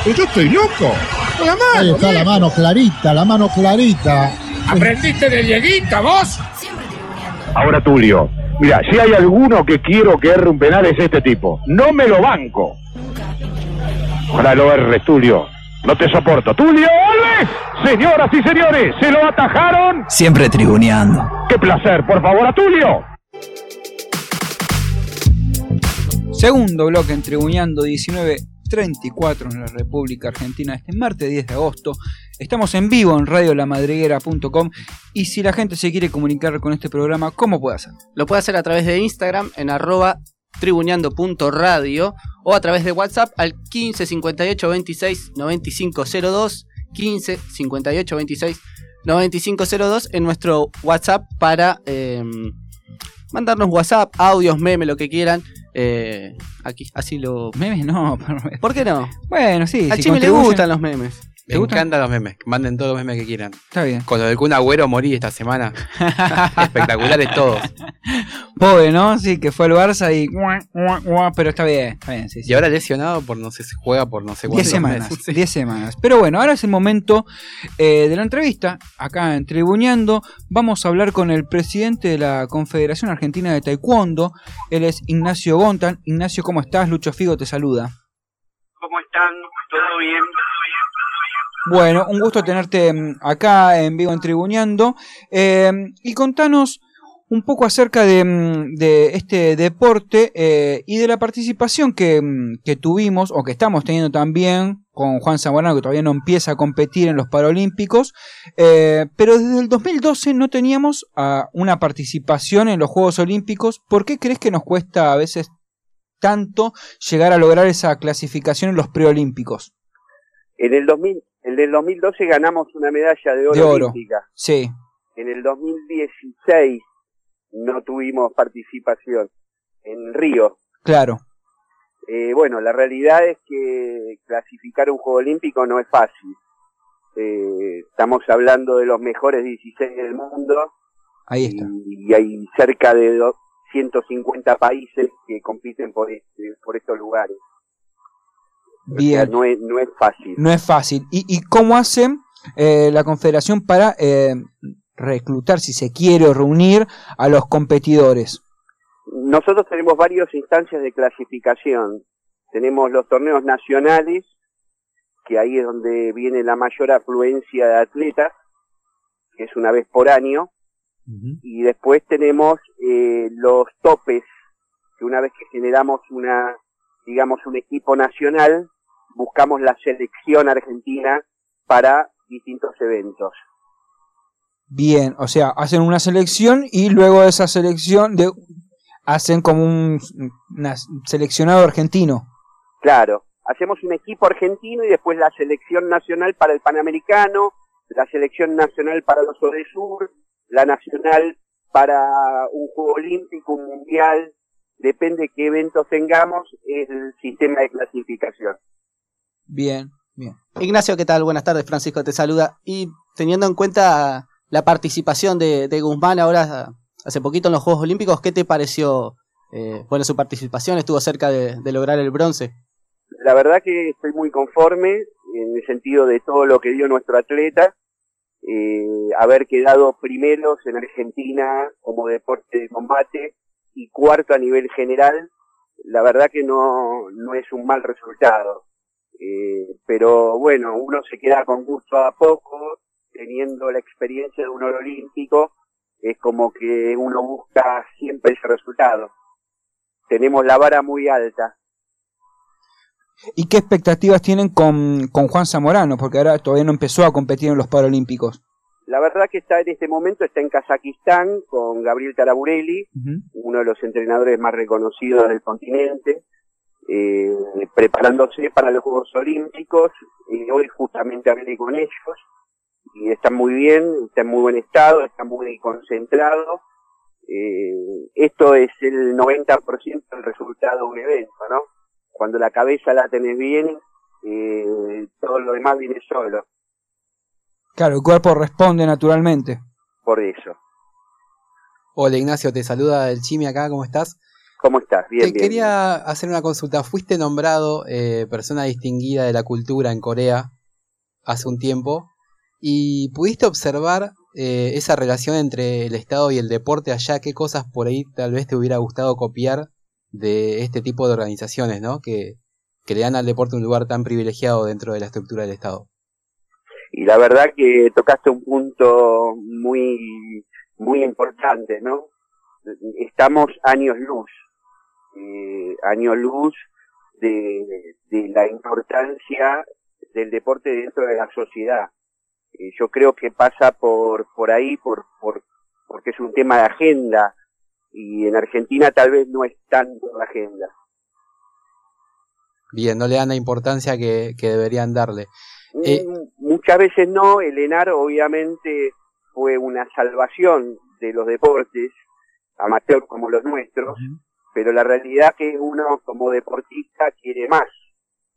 Pero yo estoy loco. La mano, Ahí está la mano clarita, la mano clarita. ¿Aprendiste de Dieguita vos? Ahora Tulio. Mira, si hay alguno que quiero que erre un penal es este tipo. No me lo banco. Ojalá lo erres, Tulio. No te soporto. ¡Tulio Alves! Señoras y señores, se lo atajaron. Siempre tribuneando. ¡Qué placer! Por favor, a Tulio. Segundo bloque en Tribuñando 34 en la República Argentina este martes 10 de agosto. Estamos en vivo en radiolamadriguera.com y si la gente se quiere comunicar con este programa, ¿cómo puede hacer? Lo puede hacer a través de Instagram en arroba tribuñando.radio o a través de WhatsApp al 15 58 26 95 02 15 58 26 9502 en nuestro WhatsApp para eh, mandarnos WhatsApp, audios, memes, lo que quieran. Eh, aquí, así lo. Memes no, *laughs* ¿por qué no? Bueno, sí. A si Chimi le gustan los memes. Me encantan los memes. Manden todos los memes que quieran. Está bien. Con lo del Kun Agüero morí esta semana. *laughs* Espectaculares todos. Pobre, ¿no? Sí, que fue al Barça y. Pero está bien, está bien, sí, sí. Y ahora lesionado por no sé si juega por no sé 10 cuántos semanas, meses. 10 semanas. Pero bueno, ahora es el momento eh, de la entrevista. Acá en Tribuñando vamos a hablar con el presidente de la Confederación Argentina de Taekwondo. Él es Ignacio Gontan. Ignacio, ¿cómo estás? Lucho Figo te saluda. ¿Cómo están? ¿Todo bien? Bueno, un gusto tenerte mm, acá en vivo en Tribuñando. Eh, y contanos un poco acerca de, mm, de este deporte eh, y de la participación que, mm, que tuvimos o que estamos teniendo también con Juan Zamorano, que todavía no empieza a competir en los Paralímpicos. Eh, pero desde el 2012 no teníamos ah, una participación en los Juegos Olímpicos. ¿Por qué crees que nos cuesta a veces tanto llegar a lograr esa clasificación en los preolímpicos? En el 2000, el 2012 ganamos una medalla de oro, De oro. olímpica. Sí. En el 2016 no tuvimos participación en Río. Claro. Eh, bueno, la realidad es que clasificar un Juego Olímpico no es fácil. Eh, estamos hablando de los mejores 16 del mundo Ahí está. y hay cerca de do- 150 países que compiten por, este- por estos lugares. O sea, Bien. no, es, no es fácil. No es fácil. ¿Y, y cómo hace eh, la Confederación para eh, reclutar, si se quiere, o reunir a los competidores? Nosotros tenemos varias instancias de clasificación. Tenemos los torneos nacionales, que ahí es donde viene la mayor afluencia de atletas, que es una vez por año. Y después tenemos eh, los topes, que una vez que generamos una, digamos, un equipo nacional, buscamos la selección argentina para distintos eventos. Bien, o sea, hacen una selección y luego de esa selección de, hacen como un una seleccionado argentino. Claro, hacemos un equipo argentino y después la selección nacional para el Panamericano, la selección nacional para los Sur, la nacional para un Juego Olímpico, un Mundial, depende qué eventos tengamos, es el sistema de clasificación. Bien, bien. Ignacio, ¿qué tal? Buenas tardes, Francisco te saluda. Y teniendo en cuenta la participación de, de Guzmán ahora hace poquito en los Juegos Olímpicos, ¿qué te pareció? Eh, bueno, su participación estuvo cerca de, de lograr el bronce. La verdad que estoy muy conforme en el sentido de todo lo que dio nuestro atleta, eh, haber quedado primeros en Argentina como deporte de combate y cuarto a nivel general, la verdad que no, no es un mal resultado. Eh, pero bueno, uno se queda con gusto a poco, teniendo la experiencia de un oro olímpico, es como que uno busca siempre ese resultado. Tenemos la vara muy alta. ¿Y qué expectativas tienen con, con Juan Zamorano? Porque ahora todavía no empezó a competir en los Paralímpicos. La verdad que está en este momento está en Kazajistán con Gabriel Taraburelli, uno de los entrenadores más reconocidos del continente, eh, preparándose para los Juegos Olímpicos. Eh, hoy justamente hablé con ellos y están muy bien, están en muy buen estado, están muy concentrados. Eh, esto es el 90% del resultado de un evento, ¿no? Cuando la cabeza la tenés bien, eh, todo lo demás viene solo, Claro, el cuerpo responde naturalmente. por eso. Hola Ignacio, te saluda el Chimi acá, ¿cómo estás? ¿Cómo estás? Bien, Te bien. quería hacer una consulta. Fuiste nombrado eh, persona distinguida de la cultura en Corea hace un tiempo y pudiste observar eh, esa relación entre el Estado y el deporte allá. ¿Qué cosas por ahí tal vez te hubiera gustado copiar de este tipo de organizaciones, ¿no? Que, que le dan al deporte un lugar tan privilegiado dentro de la estructura del Estado. y la verdad que tocaste un punto muy muy importante, ¿no? Estamos años luz, eh, años luz de, de la importancia del deporte dentro de la sociedad. Eh, yo creo que pasa por, por ahí, por, por, porque es un tema de agenda, y en Argentina tal vez no es tanto la agenda. Bien, no le dan la importancia que, que deberían darle. Eh, Mm, Muchas veces no, el ENAR obviamente fue una salvación de los deportes, amateur como los nuestros, pero la realidad que uno como deportista quiere más.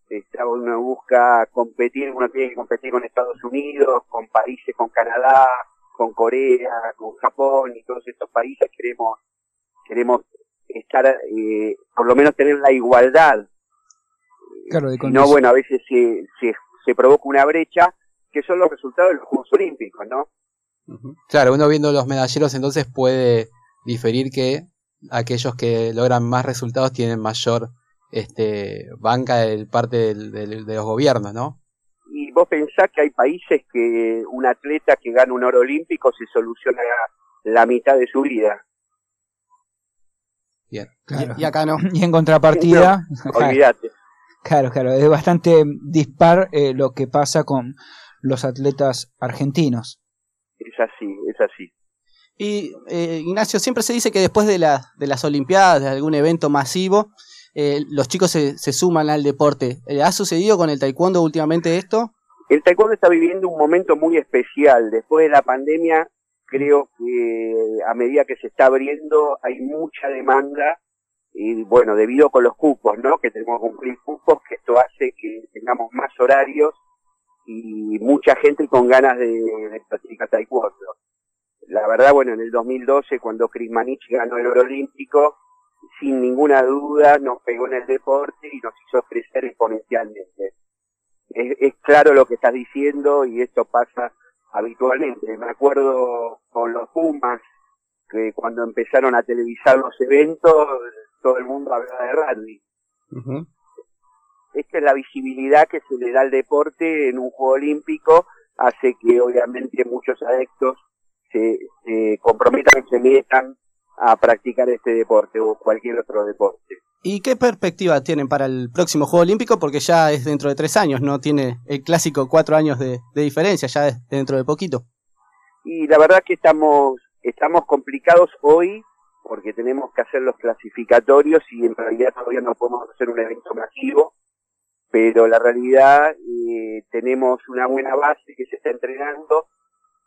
Está, uno busca competir, uno tiene que competir con Estados Unidos, con países, con Canadá, con Corea, con Japón y todos estos países queremos, queremos estar, eh, por lo menos tener la igualdad. Claro, de Si no, bueno, a veces se, se, se provoca una brecha que son los resultados de los Juegos Olímpicos, ¿no? Claro, uno viendo los medalleros entonces puede diferir que aquellos que logran más resultados tienen mayor este banca del parte del- del- de los gobiernos, ¿no? Y vos pensás que hay países que un atleta que gana un oro olímpico se soluciona la mitad de su vida. Bien. Y, y acá no. Y en contrapartida, *laughs* Olvídate. claro, claro, es bastante dispar eh, lo que pasa con los atletas argentinos. Es así, es así. Y eh, Ignacio, siempre se dice que después de, la, de las Olimpiadas, de algún evento masivo, eh, los chicos se, se suman al deporte. Eh, ¿Ha sucedido con el taekwondo últimamente esto? El taekwondo está viviendo un momento muy especial. Después de la pandemia, creo que a medida que se está abriendo hay mucha demanda y bueno, debido con los cupos, ¿no? Que tenemos que cumplir cupos, que esto hace que tengamos más horarios y mucha gente con ganas de, de practicar taekwondo. La verdad, bueno, en el 2012, cuando Chris Manich ganó el oro olímpico, sin ninguna duda nos pegó en el deporte y nos hizo crecer exponencialmente. Es, es claro lo que estás diciendo y esto pasa habitualmente. Me acuerdo con los Pumas, que cuando empezaron a televisar los eventos, todo el mundo hablaba de rugby. Esta es la visibilidad que se le da al deporte en un juego olímpico, hace que obviamente muchos adeptos se, se comprometan y se metan a practicar este deporte o cualquier otro deporte. ¿Y qué perspectiva tienen para el próximo Juego Olímpico? Porque ya es dentro de tres años, no tiene el clásico cuatro años de, de diferencia, ya es dentro de poquito. Y la verdad que estamos, estamos complicados hoy porque tenemos que hacer los clasificatorios y en realidad todavía no podemos hacer un evento masivo, pero la realidad eh, tenemos una buena base que se está entrenando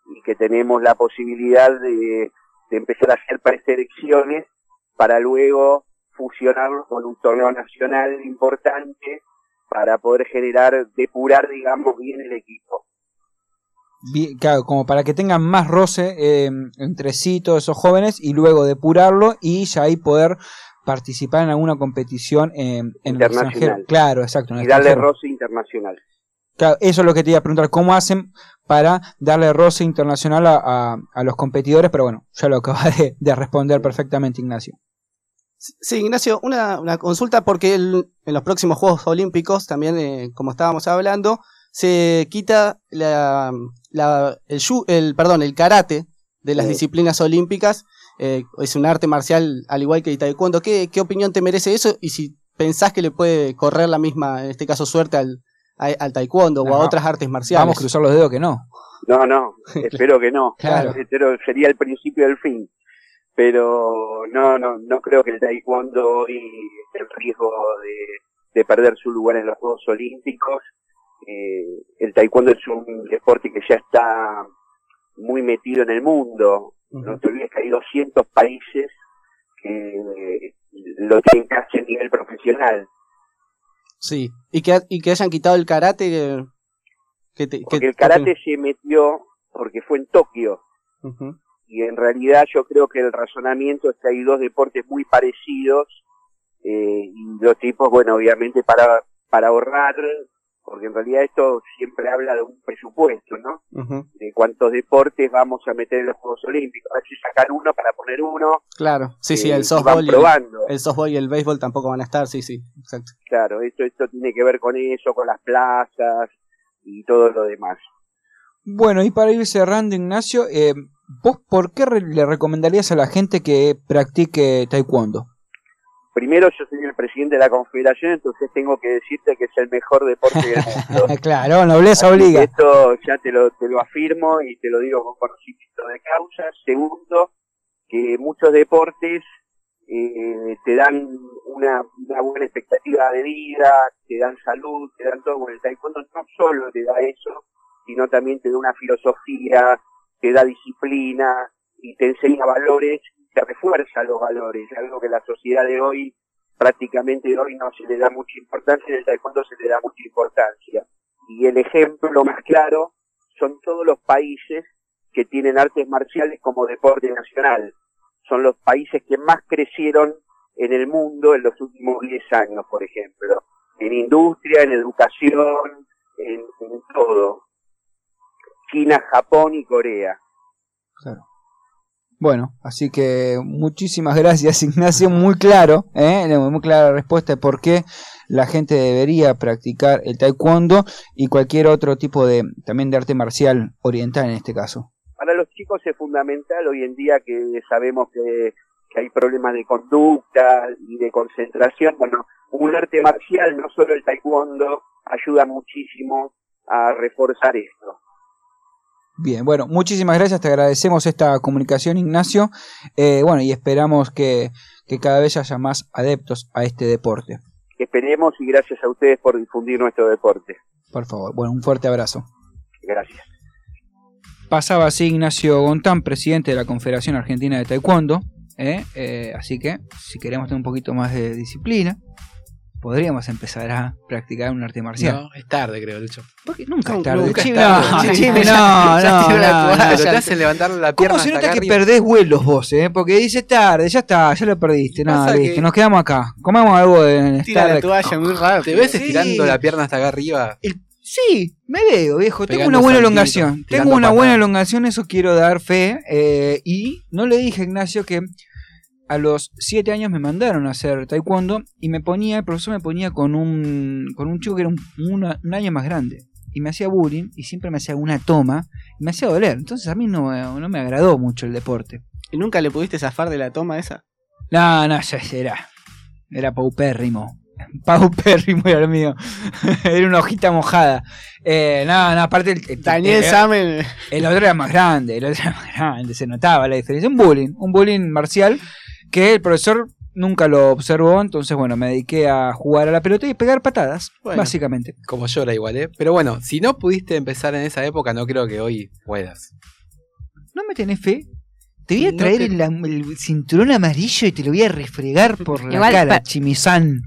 y que tenemos la posibilidad de, de empezar a hacer preselecciones para luego fusionarlos con un torneo nacional importante para poder generar, depurar, digamos, bien el equipo. Bien, claro, como para que tengan más roce eh, entre sí todos esos jóvenes y luego depurarlo y ya ahí poder participar en alguna competición eh, en el Internacional. extranjero. Claro, exacto. en el Y darle roce internacional. Claro, eso es lo que te iba a preguntar, ¿cómo hacen para darle roce internacional a, a- a los competidores? Pero bueno, ya lo acaba de, de responder perfectamente Ignacio. Sí, Ignacio, una, una consulta porque el- en los próximos Juegos Olímpicos, también eh, como estábamos hablando, se quita la, la- el, el, perdón, el karate de las Sí. disciplinas olímpicas. eh, es un arte marcial al igual que el taekwondo. ¿Qué, ¿Qué opinión te merece eso? Y si pensás que le puede correr la misma, en este caso, suerte al, a- al taekwondo o a otras artes marciales. Vamos a cruzar los dedos que no. No, no, *laughs* espero que no. Claro. Espero sería el principio del fin. Pero no, no, no creo que el taekwondo hoy esté en riesgo de, de perder su lugar en los Juegos Olímpicos. Eh, el taekwondo es un deporte que ya está muy metido en el mundo. No te olvides que hay 200 países que lo tienen casi a nivel profesional. Sí. Y que, y que hayan quitado el karate. que te- que- Porque el te- karate se metió porque fue en Tokio. Y en realidad yo creo que el razonamiento es que hay dos deportes muy parecidos eh, y los tipos, bueno, obviamente para, para ahorrar, porque en realidad esto siempre habla de un presupuesto, ¿no? De cuántos deportes vamos a meter en los Juegos Olímpicos. A ver si sacar uno para poner uno. Claro, sí, sí, Eh, el softball, y probando. el, el softball y el béisbol tampoco van a estar, sí, sí, exacto. Claro, esto, esto tiene que ver con eso, con las plazas y todo lo demás. Bueno, y para ir cerrando, Ignacio, eh, ¿vos por qué re- le recomendarías a la gente que practique taekwondo? Primero yo soy el presidente de la confederación, entonces tengo que decirte que es el mejor deporte del *laughs* mundo. claro, nobleza Así obliga. Esto ya te lo, te lo afirmo y te lo digo con conocimiento de causa. Segundo, que muchos deportes eh, te dan una, una buena expectativa de vida, te dan salud, te dan todo. Bueno, el taekwondo no solo te da eso, sino también te da una filosofía, te da disciplina y te enseña valores, te refuerza los valores, algo que la sociedad de hoy prácticamente hoy no se le da mucha importancia, en el taekwondo se le da mucha importancia. Y el ejemplo más claro son todos los países que tienen artes marciales como deporte nacional. Son los países que más crecieron en el mundo en los últimos 10 años, por ejemplo. En industria, en educación, en, en todo. China, Japón y Corea. Bueno, así que muchísimas *laughs* gracias Ignacio, muy claro, ¿eh? muy clara la respuesta de por qué la gente debería practicar el taekwondo y cualquier otro tipo de también de arte marcial oriental en este caso. Para los chicos es fundamental hoy en día que sabemos que, que hay problemas de conducta y de concentración. Bueno, un arte marcial, no solo el taekwondo, ayuda muchísimo a reforzar esto. Bien, bueno, muchísimas gracias, te agradecemos esta comunicación Ignacio, eh, bueno, y esperamos que, que cada vez haya más adeptos a este deporte. Esperemos y gracias a ustedes por difundir nuestro deporte. Por favor, bueno, un fuerte abrazo. Gracias. Pasaba así Ignacio Gontán, presidente de la Confederación Argentina de Taekwondo. ¿eh? Eh, así que, si queremos tener un poquito más de disciplina, podríamos empezar a practicar un arte marcial. No, es tarde, creo, Lucho. Porque nunca es Nunca tarde. es Chimi, tarde. no, ya- no, ya no, tiró la no, toalla, no, te ya- hacen levantar la ¿Cómo pierna se hasta nota que arriba? perdés vuelos vos, eh? Porque dice tarde, ya está, ya lo perdiste. No, Pasa listo, que- nos quedamos acá. Comemos algo de Tira la toalla muy rápido. ¿Te ves Sí. estirando la pierna hasta acá arriba? Sí, me veo, viejo. Tengo una buena elongación. Tengo una buena elongación, eso quiero dar fe. eh, y no le dije a Ignacio que a los 7 años me mandaron a hacer taekwondo y me ponía, el profesor me ponía con un, con un chico que era un, una- un año más grande. Y me hacía bullying y siempre me hacía una toma y me hacía doler. Entonces a mí no, no me agradó mucho el deporte. ¿Y nunca le pudiste zafar de la toma esa? No, no, ya era. Era paupérrimo. *laughs* Paupérrimo era el mío. *laughs* era una hojita mojada. Eh, no, no, aparte el, el, Daniel el- Samen. el otro era más grande, el otro era más grande, se notaba la diferencia. Un bullying, un bullying marcial que el profesor nunca lo observó, entonces bueno, me dediqué a jugar a la pelota y pegar patadas, Bueno. básicamente. Como llora igual, ¿eh? Pero bueno, si no pudiste empezar en esa época, no creo que hoy puedas. ¿No me tenés fe? Te voy a No traer te- el, el cinturón amarillo y te lo voy a refregar por la Igual, cara, pa- Chimizán.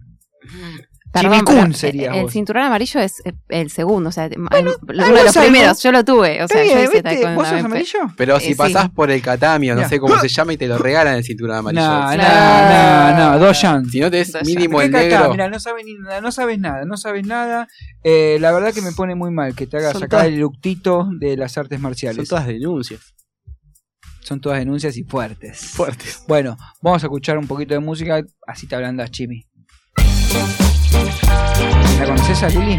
Perdón, Chimicún pero, sería eh, El cinturón amarillo es eh, el segundo, o sea, uno de los algo. primeros. Yo lo tuve, o sea, bien, yo hice ¿viste? taekwondo ¿Vos sos también, amarillo? Pero Eh, si sí. pasás por el catami o no sé cómo se *laughs* llama y te lo regalan el cinturón amarillo. No, no, no, no, Doyan. Si no te es mínimo ¿Qué el negro. Mirá, no sabes ni nada, no sabes nada, no sabes nada. Eh, la verdad que me pone muy mal que te hagas Son acá todas- el luctito de las artes Son marciales. todas denuncias. Son todas denuncias y fuertes. Fuertes. Bueno, vamos a escuchar un poquito de música, así te ablandas, Chimi. ¿La conoces a Lili?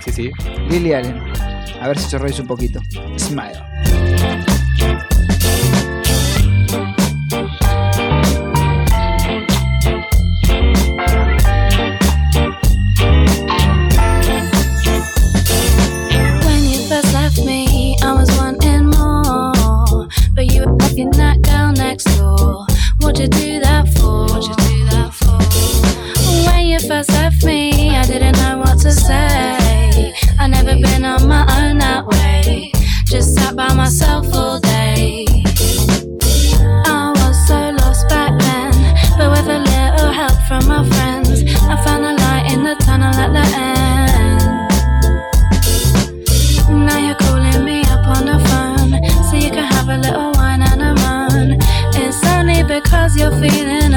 Sí, sí. Lily Allen. A ver si sonreís un poquito. Smile. say. I never been on my own that way. Just sat by myself all day. I was so lost back then, but with a little help from my friends, I found a light in the tunnel at the end. Now you're calling me up on the phone, so you can have a little wine and a moan. It's only because you're feeling.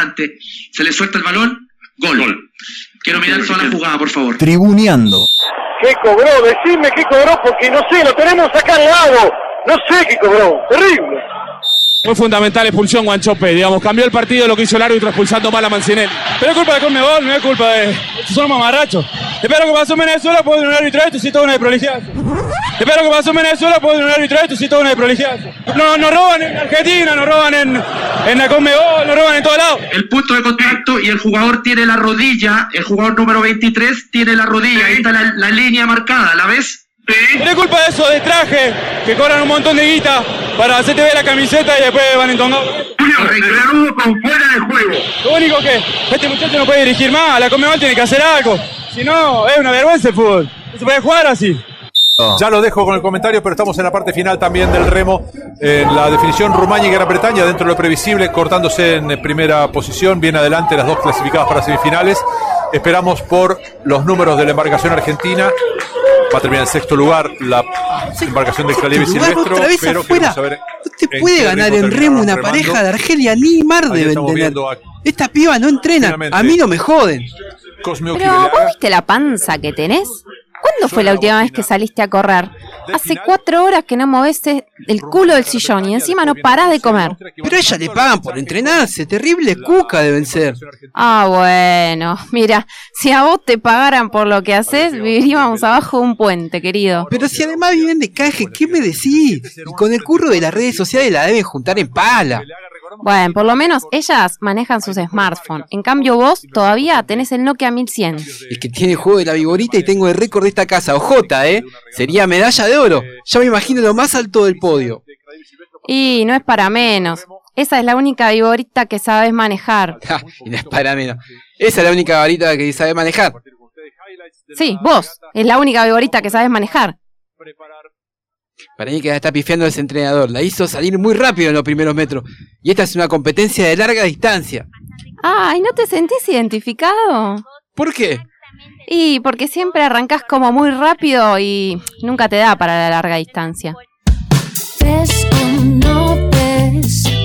Antes. Se le suelta el balón, gol. Quiero mirar toda la jugada, por favor. Tribuneando. ¿Qué cobró? Decime qué cobró porque no sé, lo tenemos acá al lado. No sé qué cobró. Terrible. Fue fundamental expulsión Guanchope, digamos, cambió el partido lo que hizo el árbitro expulsando mal a Mancinelli. Pero es culpa de Conmebol, no es culpa de... Estos son mamarrachos. Espero que pasó en Venezuela, puede un árbitro esto y si todo una de prolijazo. Espero que pasó en Venezuela, puede un árbitro esto y si todo una de prolijazo. No, nos roban en Argentina, nos roban en, en la Conmebol, nos roban en todos lados. El punto de contacto y el jugador tiene la rodilla, el jugador número 23 tiene la rodilla, ahí está la, la línea marcada, ¿la ves? Es culpa de eso, de traje, que cobran un montón de guita para hacerte ver la camiseta y después van entongados. Reclamo con fuera de juego. Lo único que este muchacho no puede dirigir más, la Conmebol tiene que hacer algo. Si no, es una vergüenza el fútbol. No se puede jugar así. Ya lo dejo con el comentario, pero estamos en la parte final también del remo. En la definición Rumania y Gran Bretaña, dentro de lo previsible, cortándose en primera posición, bien adelante las dos clasificadas para semifinales. Esperamos por los números de la embarcación argentina. Va a terminar en sexto lugar la embarcación de lugar, Silvestro. otra vez pero afuera. saber No te puede ganar en remo una remando. pareja de Argelia ni Mar deben estamos tener. Esta piba no entrena. A mí no me joden. Pero vos viste la panza que tenés. ¿Cuándo fue la última vez que saliste a correr? Hace cuatro horas que no moves el culo del sillón y encima no parás de comer. Pero a ella le pagan por entrenarse. Terrible cuca deben ser. Ah, bueno. Mira, si a vos te pagaran por lo que haces, viviríamos abajo de un puente, querido. Pero si además viven de caje, ¿qué me decís? Y con el curro de las redes sociales la deben juntar en pala. Bueno, por lo menos ellas manejan sus smartphones. En cambio vos todavía tenés el Nokia 1100. El que tiene el juego de la vigorita y tengo el récord de esta casa. Ojota, ¿eh? Sería medalla de oro. Ya me imagino lo más alto del podio. *laughs* Y no es para menos. Esa es la única vigorita que sabes manejar. Ja, y no es para menos. Esa es la única varita que sabe manejar. Sí, vos. Es la única vigorita que sabes manejar. Para mí que la está pifiando ese entrenador. La hizo salir muy rápido en los primeros metros. Y esta es una competencia de larga distancia. Ay, ¿no te sentís identificado? ¿Por qué? Y porque siempre arrancás como muy rápido y nunca te da para la larga distancia. ¿Ves o no ves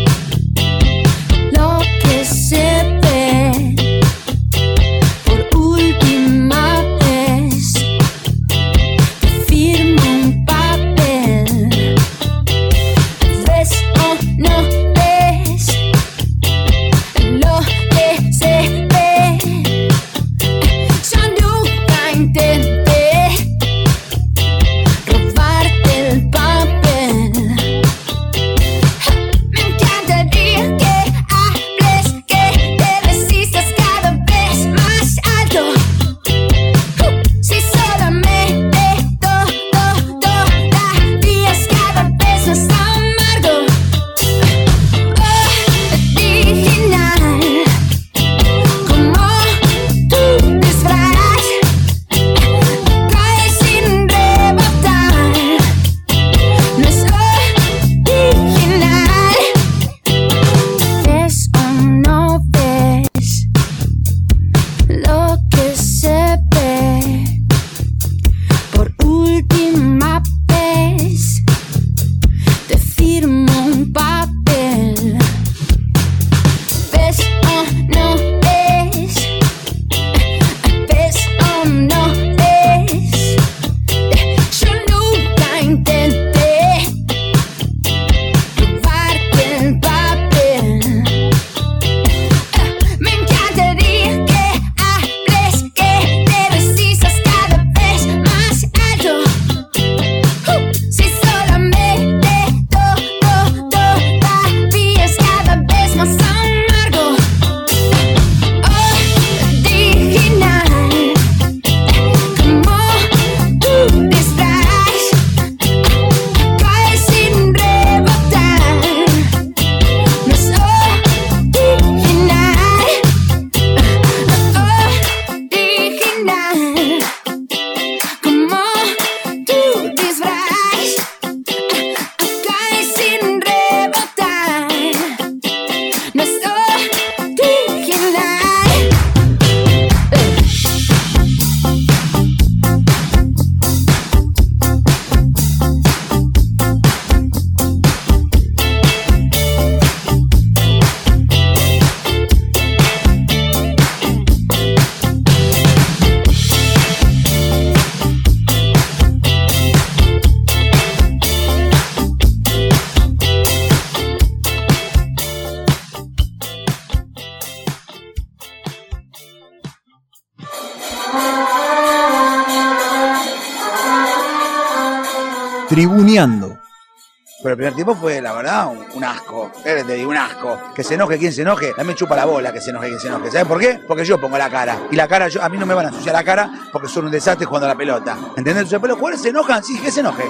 primer tiempo fue, la verdad, un, un asco. Eh, Te digo, un asco. Que se enoje quien se enoje. A mí me chupa la bola que se enoje quien se enoje. ¿Sabes por qué? Porque yo pongo la cara. Y la cara, yo, a mí no me van a ensuciar la cara porque son un desastre jugando a la pelota. ¿Entendés? Entonces, pero los jugadores se enojan, sí, que se enoje.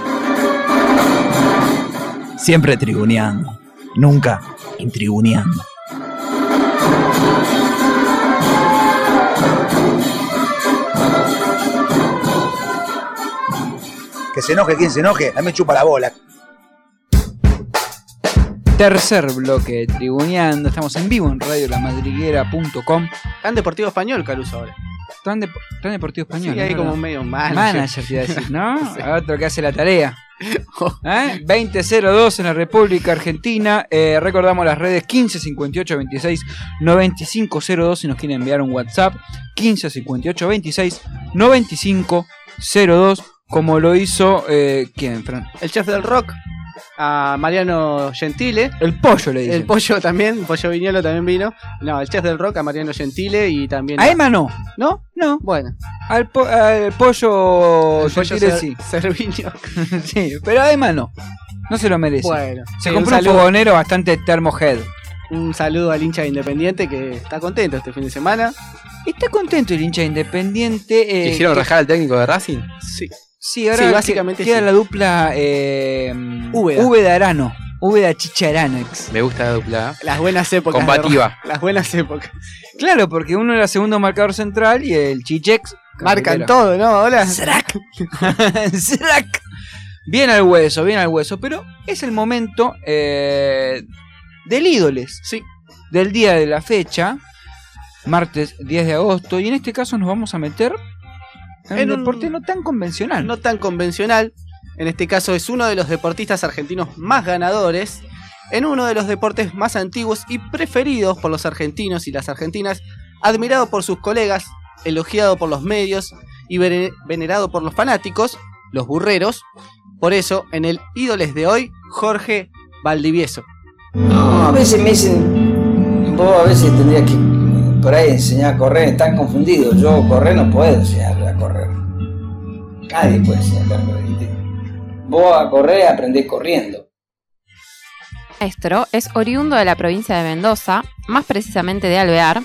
Siempre tribuneando. Nunca intribuneando. Que se enoje quien se enoje. A mí me chupa la bola. Tercer bloque de Tribuneando. Estamos en vivo en radiolamadriguera.com. Tan Deportivo Español, Caruso, ahora. Tan, de- tan Deportivo Español. Sí, hay ¿no? como un medio manager. Manager, te iba a decir, ¿no? *laughs* Sí. Otro que hace la tarea. *laughs* ¿Eh? 2002 en la República Argentina. Eh, recordamos las redes 15 58 26 95 02 si nos quieren enviar un WhatsApp. 15 58 26 95 02 como lo hizo eh, ¿quién, Fran? El chef del rock, a Mariano Gentile. El pollo le dicen. El pollo también, pollo Viñolo también vino. No, el chef del rock, a Mariano Gentile y también. A Emma no. ¿No? No. Bueno. Al, po- al pollo El Gentile sí. *laughs* Cerviño. *laughs* sí, pero a Emma no. No se lo merece. Bueno. se Sí, compró un, fogonero bastante termohead. Un saludo al hincha de Independiente que está contento este fin de semana. Está contento el hincha de Independiente. eh, ¿Quisieron que- rajar al técnico de Racing? Sí. Sí, ahora Sí, básicamente queda sí. la dupla eh, Úbeda. Úbeda Arano. Úbeda Chicharanex. Me gusta la dupla. Las buenas épocas. Combativa. Las buenas épocas. Claro, porque uno era segundo marcador central y el Chichex. Marcan todo, ¿no? Hola. Srac. Srac. *laughs* Bien al hueso, bien al hueso. Pero es el momento eh, del ídoles. Sí. Del día de la fecha. Martes 10 de agosto. Y en este caso nos vamos a meter en, un un- deporte no tan convencional. No tan convencional. En este caso es uno de los deportistas argentinos más ganadores. En uno de los deportes más antiguos y preferidos por los argentinos y las argentinas. Admirado por sus colegas, elogiado por los medios y vene- venerado por los fanáticos, los burreros. Por eso, en el ídoles de hoy, Jorge Valdivieso. No, a veces me dicen, vos a veces tendrías que por ahí enseñar a correr, están confundidos. Yo correr no puedo enseñarle a correr. Nadie puede enseñarle a correr. Vos a correr aprendés corriendo. maestro es oriundo de la provincia de Mendoza, más precisamente de Alvear,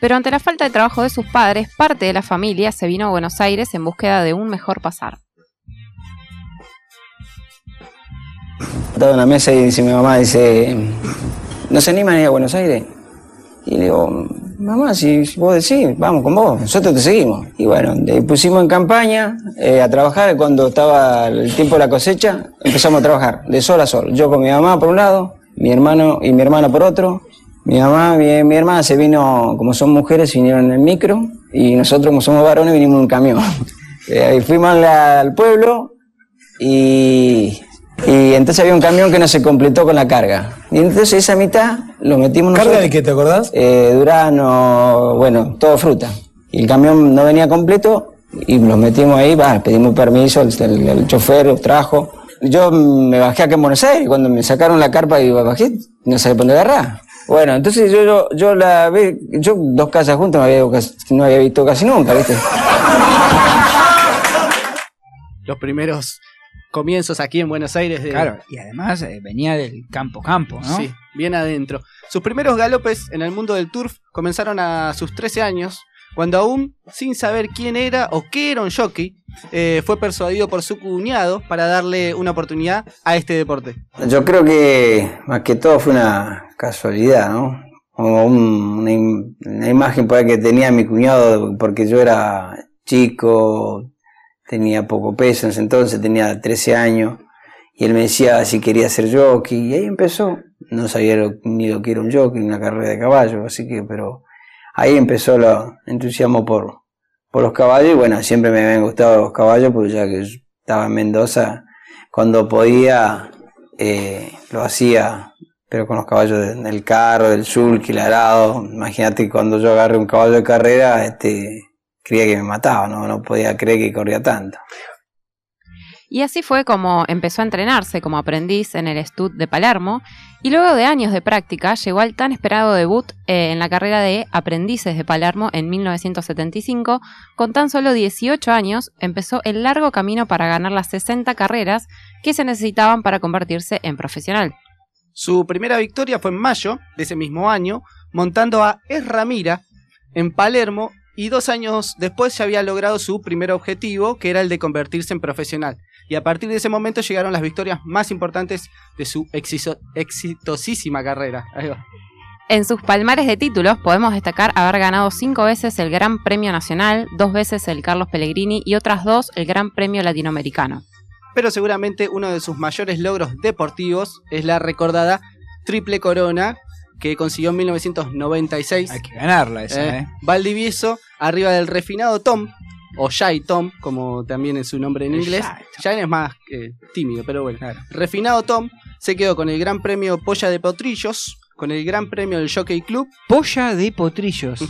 pero ante la falta de trabajo de sus padres, parte de la familia se vino a Buenos Aires en búsqueda de un mejor pasar. Estaba en la mesa y dice mi mamá, dice, ¿no se animan a ir a Buenos Aires? Y le digo, mamá, si vos decís, vamos con vos, nosotros te seguimos. Y bueno, pusimos en campaña eh, a trabajar cuando estaba el tiempo de la cosecha, empezamos a trabajar de sol a sol. Yo con mi mamá por un lado, mi hermano y mi hermana por otro. Mi mamá y mi hermana se vino, como son mujeres, vinieron en el micro y nosotros como somos varones vinimos en un camión. *laughs* Eh, fuimos al pueblo y, y entonces había un camión que no se completó con la carga. Y entonces esa mitad lo metimos ¿Carga nosotros. de qué, te acordás? Eh, durano, bueno, todo fruta. Y el camión no venía completo y nos metimos ahí, pedimos permiso, el, el- el chofer trajo. Yo me bajé acá en Buenos Aires, cuando me sacaron la carpa y bajé, no sabía por dónde agarrar. Bueno, entonces yo, yo, yo la ve, yo dos casas juntas no había, no había visto casi nunca, ¿viste? Los primeros comienzos aquí en Buenos Aires de, Claro, y además eh, venía del campo campo, ¿no? Sí, bien adentro. Sus primeros galopes en el mundo del turf comenzaron a sus 13 años, cuando aún, sin saber quién era o qué era un jockey, eh, fue persuadido por su cuñado para darle una oportunidad a este deporte. Yo creo que más que todo fue una casualidad, ¿no? Como un- una, im- una imagen por ahí que tenía mi cuñado, porque yo era chico, tenía poco peso en ese entonces, tenía 13 años, y él me decía si quería ser jockey, y ahí empezó. No sabía ni lo que era un jockey, una carrera de caballo, así que, pero ahí empezó el entusiasmo por, por los caballos, y bueno, siempre me habían gustado los caballos, porque ya que yo estaba en Mendoza, cuando podía, eh, lo hacía, pero con los caballos de- del carro, del sulky, el arado. Imagínate cuando yo agarré un caballo de carrera, este, creía que me mataba, no, no podía creer que corría tanto. Y así fue como empezó a entrenarse como aprendiz en el Stud de Palermo y luego de años de práctica llegó al tan esperado debut eh, en la carrera de aprendices de Palermo en 1975. Con tan solo 18 años empezó el largo camino para ganar las 60 carreras que se necesitaban para convertirse en profesional. Su primera victoria fue en mayo de ese mismo año, montando a Esramira en Palermo y dos años después ya había logrado su primer objetivo, que era el de convertirse en profesional. Y a partir de ese momento llegaron las victorias más importantes de su exitosísima carrera. Ahí va. En sus palmares de títulos podemos destacar haber ganado cinco veces el Gran Premio Nacional, dos veces el Carlos Pellegrini y otras dos el Gran Premio Latinoamericano. Pero seguramente uno de sus mayores logros deportivos es la recordada Triple Corona que consiguió en 1996. Hay que ganarla esa, ¿eh? Valdivieso, arriba del refinado Tom, o Shy Tom, como también es su nombre en inglés. Shy es más eh, tímido, pero bueno. Refinado Tom se quedó con el Gran Premio Polla de Potrillos, con el Gran Premio del Jockey Club. Polla de Potrillos.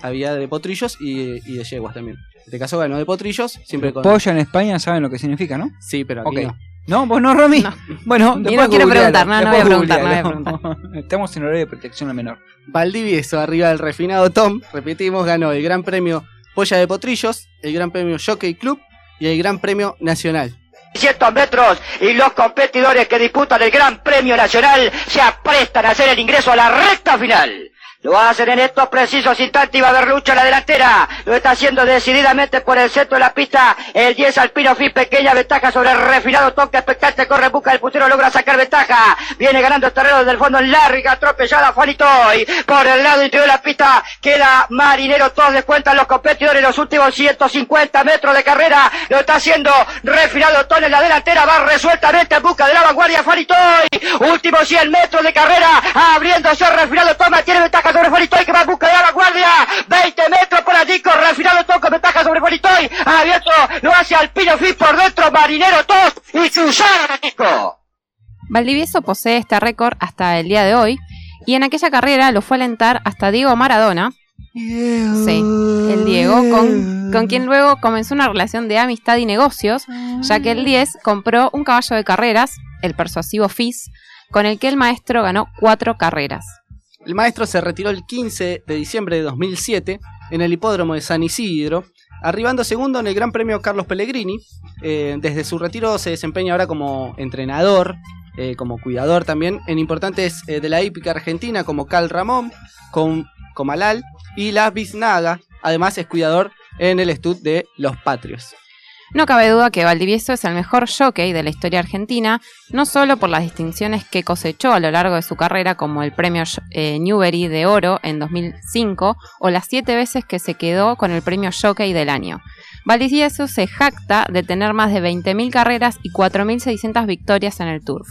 Había de Potrillos y, y de Yeguas también. En este caso ganó de Potrillos, siempre con... Polla en España saben lo que significa, ¿no? Sí, pero aquí no. ¿No? ¿Vos no, Romy? Bueno, Y después no quiero preguntar, no, no voy a preguntar, no voy a googlealo. *laughs* Estamos en horario de protección al menor. Valdivieso, arriba del refinado Tom, repetimos, ganó el Gran Premio Polla de Potrillos, el Gran Premio Jockey Club y el Gran Premio Nacional. 600 metros y los competidores que disputan el Gran Premio Nacional se aprestan a hacer el ingreso a la recta final. Lo hacen en estos precisos instantes y va a haber lucha en la delantera. Lo está haciendo decididamente por el centro de la pista. El 10 Alpino Fi, pequeña ventaja sobre el refinado toque expectante. Corre en busca del putero, logra sacar ventaja. Viene ganando el terreno desde el fondo en larga, atropellada Juanitoy. Por el lado interior de la pista queda Marinero. Todos descuentan los competidores los últimos 150 metros de carrera. Lo está haciendo refinado Ton en la delantera. Va resueltamente en busca de la vanguardia Juanitoy. Últimos 100 metros de carrera. Abriéndose refinado Toma. Tiene ventaja sobre Juanitoy que va en busca de la vanguardia. 20 metros por allí con refinado Ton con ventaja sobre Juanitoy. Abierto. Lo hace Alpino Fit por dentro. Marinero Tos y Susana Kiko. Valdivieso posee este récord hasta el día de hoy y en aquella carrera lo fue a alentar hasta Diego Maradona. Sí, el Diego, con, con quien luego comenzó una relación de amistad y negocios, ya que el 10 compró un caballo de carreras, el persuasivo Fizz, con el que el maestro ganó cuatro carreras. El maestro se retiró el 15 de diciembre de 2007 en el hipódromo de San Isidro, arribando segundo en el Gran Premio Carlos Pellegrini. Eh, desde su retiro se desempeña ahora como entrenador, eh, como cuidador también, en importantes eh, de la hípica argentina como Cal Ramón, con Comalal y la Biznaga. Además es cuidador en el estud de Los Patrios. No cabe duda que Valdivieso es el mejor jockey de la historia argentina, no solo por las distinciones que cosechó a lo largo de su carrera, como el premio eh, Newbery de Oro en 2005, o las siete veces que se quedó con el premio Jockey del año. Valdivieso se jacta de tener más de 20.000 carreras y 4.600 victorias en el Turf.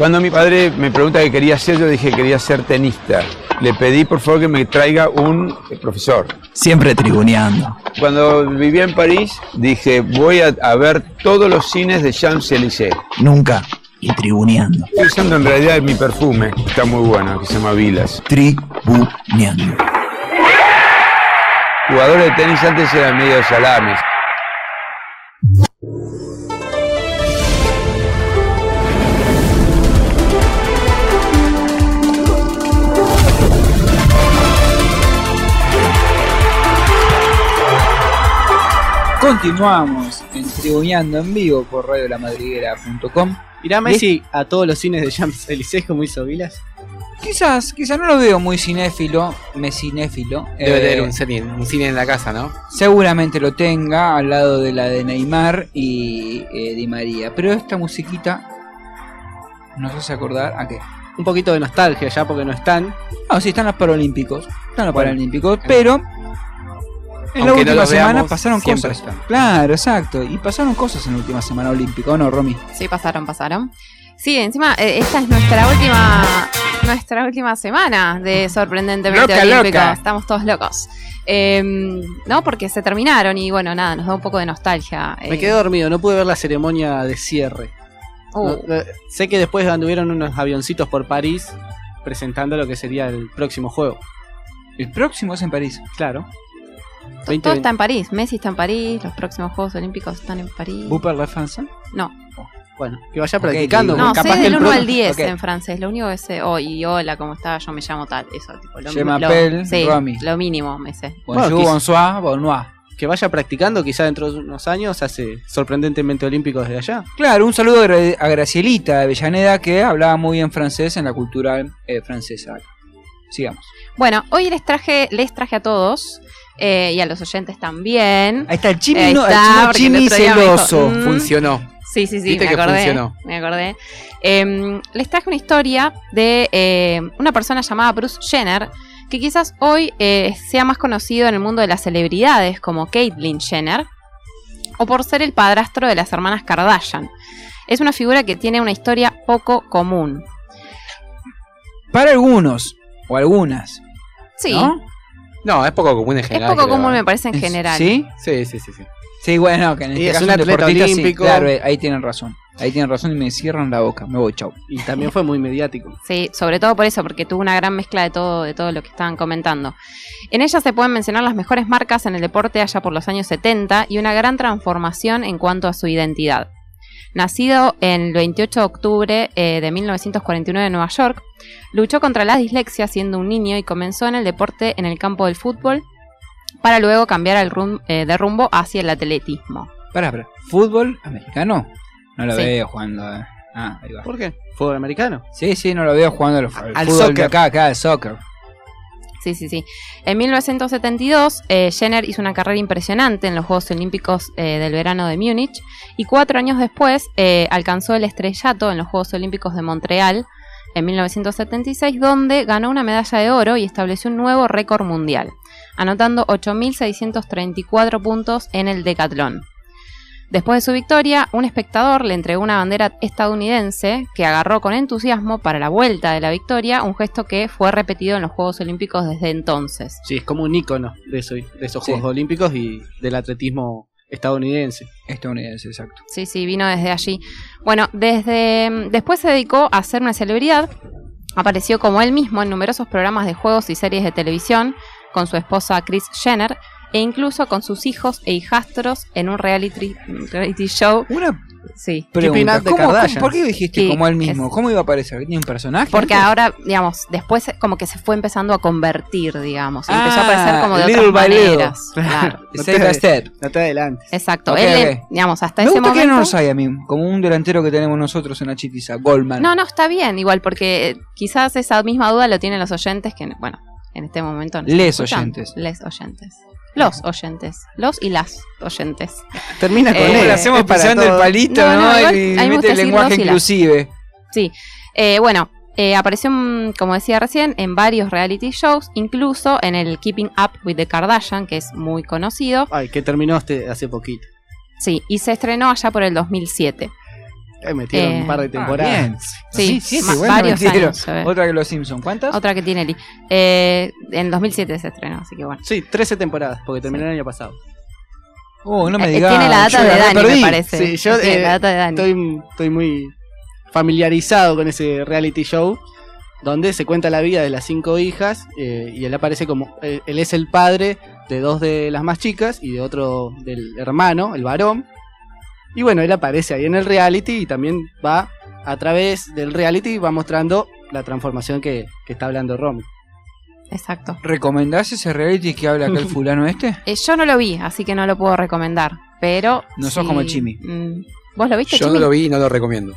Cuando mi padre me pregunta qué quería ser, yo dije que quería ser tenista. Le pedí por favor que me traiga un profesor. Siempre tribuneando. Cuando vivía en París, dije voy a, a ver todos los cines de Champs-Élysées. Nunca intribuneando. Estoy usando en realidad mi perfume, está muy bueno, que se llama Vilas. Tribuneando. Jugadores de tenis antes eran medio salames. Continuamos en Tribuneando en vivo por radiolamadriguera.com. Irá Messi a todos los cines de Champs-Élysées como hizo Vilas. Quizás, quizás no lo veo muy cinéfilo, mesinéfilo. Debe Eh, tener un cine, un cine en la casa, ¿no? Seguramente lo tenga al lado de la de Neymar y eh, Di María. Pero esta musiquita nos hace acordar a qué. Un poquito de nostalgia ya porque no están. No, sí, están los Paralímpicos. Están los Bueno. Paralímpicos, pero en la no última los semana veamos, pasaron cosas. Claro, exacto. Y pasaron cosas en la última semana olímpica, ¿o no, Romy? Sí, pasaron, pasaron. Sí, encima, eh, esta es nuestra última nuestra última semana de sorprendentemente Loca, olímpico. loca. Estamos todos locos. Eh, no, porque se terminaron y bueno, nada, nos da un poco de nostalgia. Me Eh, quedé dormido, no pude ver la ceremonia de cierre. Uh. No, sé que después anduvieron unos avioncitos por París presentando lo que sería el próximo juego. El próximo es en París. Claro. To- todo está en París. Messi está en París, los próximos Juegos Olímpicos están en París. ¿Buper la? No. Bueno, que vaya practicando. No, sé capaz que del el 1 pro- al 10 Ok. en francés. Lo único que sé, oh, y hola, ¿cómo está? Yo me llamo tal. Eso, tipo, lo, Je lo- sí, Romy. lo mínimo me sé. Bonjour, bonsoir, bonnoir. Que vaya practicando, quizá dentro de unos años hace sorprendentemente olímpicos desde allá. Claro, un saludo a Gracielita de Avellaneda que hablaba muy bien francés en la cultura eh, francesa. Sigamos. Bueno, hoy les traje, les traje a todos eh, y a los oyentes también. Ahí está el Chimi, no, el está, Chimi- dijo, celoso. "Mm". Funcionó. Sí, sí, sí, Viste me que acordé. funcionó. Me acordé. Eh, les traje una historia de eh, una persona llamada Bruce Jenner, que quizás hoy eh, sea más conocido en el mundo de las celebridades como Caitlyn Jenner, o por ser el padrastro de las hermanas Kardashian. Es una figura que tiene una historia poco común. Para algunos, o algunas. Sí, ¿no? No, es poco común en es general. poco creo, común me parece en Es- general. ¿Sí? Sí, sí, sí, sí. Sí, bueno, que en este es caso un atleta deportista, sí, olímpico. claro, ahí tienen razón. Ahí tienen razón y me cierran la boca. Me voy, chau. Y también fue muy mediático. Sí, sobre todo por eso, porque tuvo una gran mezcla de todo, de todo lo que estaban comentando. En ella se pueden mencionar las mejores marcas en el deporte allá por los años 70 y una gran transformación en cuanto a su identidad. Nacido el 28 de octubre eh, de 1949 en Nueva York, luchó contra la dislexia siendo un niño y comenzó en el deporte en el campo del fútbol para luego cambiar el rum- eh, de rumbo hacia el atletismo. Pará, pará. ¿Fútbol americano? No lo Sí. veo jugando. eh. Ah, ahí va. ¿Por qué? ¿Fútbol americano? Sí, sí, no lo veo jugando al, al Al fútbol de soccer. acá, acá, el soccer. Sí, sí, sí. En 1972, eh, Jenner hizo una carrera impresionante en los Juegos Olímpicos eh, del verano de Múnich y cuatro años después eh, alcanzó el estrellato en los Juegos Olímpicos de Montreal en 1976, donde ganó una medalla de oro y estableció un nuevo récord mundial, anotando 8.634 puntos en el decatlón. Después de su victoria, un espectador le entregó una bandera estadounidense que agarró con entusiasmo para la vuelta de la victoria, un gesto que fue repetido en los Juegos Olímpicos desde entonces. Sí, es como un ícono de, eso, de esos Sí. Juegos Olímpicos y del atletismo estadounidense. Estadounidense, exacto. Sí, sí, vino desde allí. Bueno, desde después se dedicó a ser una celebridad. Apareció como él mismo en numerosos programas de juegos y series de televisión con su esposa Chris Jenner e incluso con sus hijos e hijastros en un reality, reality show. Una Sí. pregunta. ¿Cómo- cómo-. ¿Por qué dijiste Sí, como él mismo? es- ¿Cómo iba a aparecer? ¿Tiene un personaje? Porque antes? ahora, digamos, después como que se fue empezando a convertir, digamos. y empezó a Ah, aparecer como de little otras by little. maneras. *laughs* Claro. No te- step. No te adelantes. Exacto. Ok, Él, ok. digamos, hasta Me ese gusta que momento. no nos hay a mí, como un delantero que tenemos nosotros en la chitiza, Goldman. No, no, está bien, igual, porque eh, quizás esa misma duda lo tienen los oyentes que, bueno, en este momento no Les oyentes. Les oyentes. Los oyentes. Los y las oyentes. Termina con Eh, ¿Cómo él. le hacemos pisando el palito, No, no? no, igual, y a mí me gusta mete el lenguaje inclusive. Sí. Eh, bueno, eh, apareció, como decía recién, en varios reality shows, incluso en el Keeping Up with the Kardashian, que es muy conocido. Ay, que terminó este hace poquito. Sí, y se estrenó allá por el 2007. Eh, metieron Eh, un par de Ah, temporadas. bien. *laughs* Sí, siete, ma- bueno, varios metieron. años. Otra que los Simpsons. ¿Cuántas? Otra que tiene Lee. Eh, en 2007 se estrenó, así que bueno. Sí, 13 temporadas, porque terminó el año pasado. Oh, no me Eh, digas. tiene la data yo de la Dani, perdí. me parece. Sí, yo eh, la data de Dani. Estoy, estoy muy familiarizado con ese reality show donde se cuenta la vida de las cinco hijas eh, y él aparece como eh, él es el padre de dos de las más chicas y de otro del hermano, el varón. Y bueno, él aparece ahí en el reality y también va a través del reality va mostrando la transformación que, que está hablando Romy. Exacto. ¿Recomendás ese reality que habla acá el *laughs* fulano este? Eh, yo no lo vi, así que no lo puedo recomendar. Pero. No sos sí, como el Chimi. mm, ¿Vos lo viste, Yo Chimi? no lo vi y no lo recomiendo.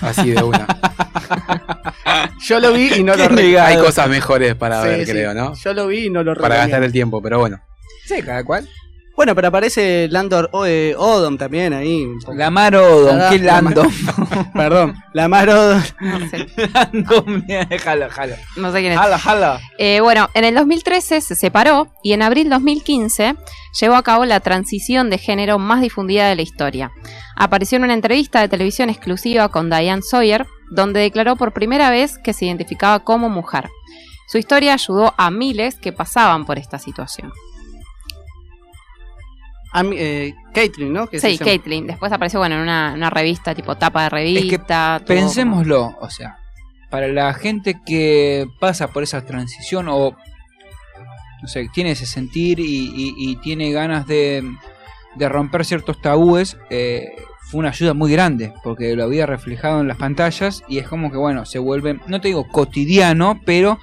Así de una. *laughs* Yo lo vi y no lo Hay recomiendo. cosas mejores para Sí, ver, sí. creo, ¿no? Yo lo vi y no lo Para recomiendo. gastar el tiempo, pero bueno. Sí, cada cual. Bueno, pero aparece Landor o- eh, Odom también ahí. Lamar Odom, ¿qué Landom? *laughs* Perdón, Lamar Odom. No sé, *laughs* Landom, déjalo, déjalo. no sé quién es. Jala, jala. Eh, bueno, en el 2013 se separó y en abril 2015 llevó a cabo la transición de género más difundida de la historia. Apareció en una entrevista de televisión exclusiva con Diane Sawyer, donde declaró por primera vez que se identificaba como mujer. Su historia ayudó a miles que pasaban por esta situación. A mí, eh, Caitlyn, ¿no? Que Sí, llama. Caitlyn. Después apareció bueno, en una, una revista, tipo tapa de revista. todo Pensémoslo, o sea, para la gente que pasa por esa transición o, no sé, tiene ese sentir y, y- y tiene ganas de, de romper ciertos tabúes, eh, fue una ayuda muy grande, porque lo había reflejado en las pantallas y es como que, bueno, se vuelve, no te digo cotidiano, pero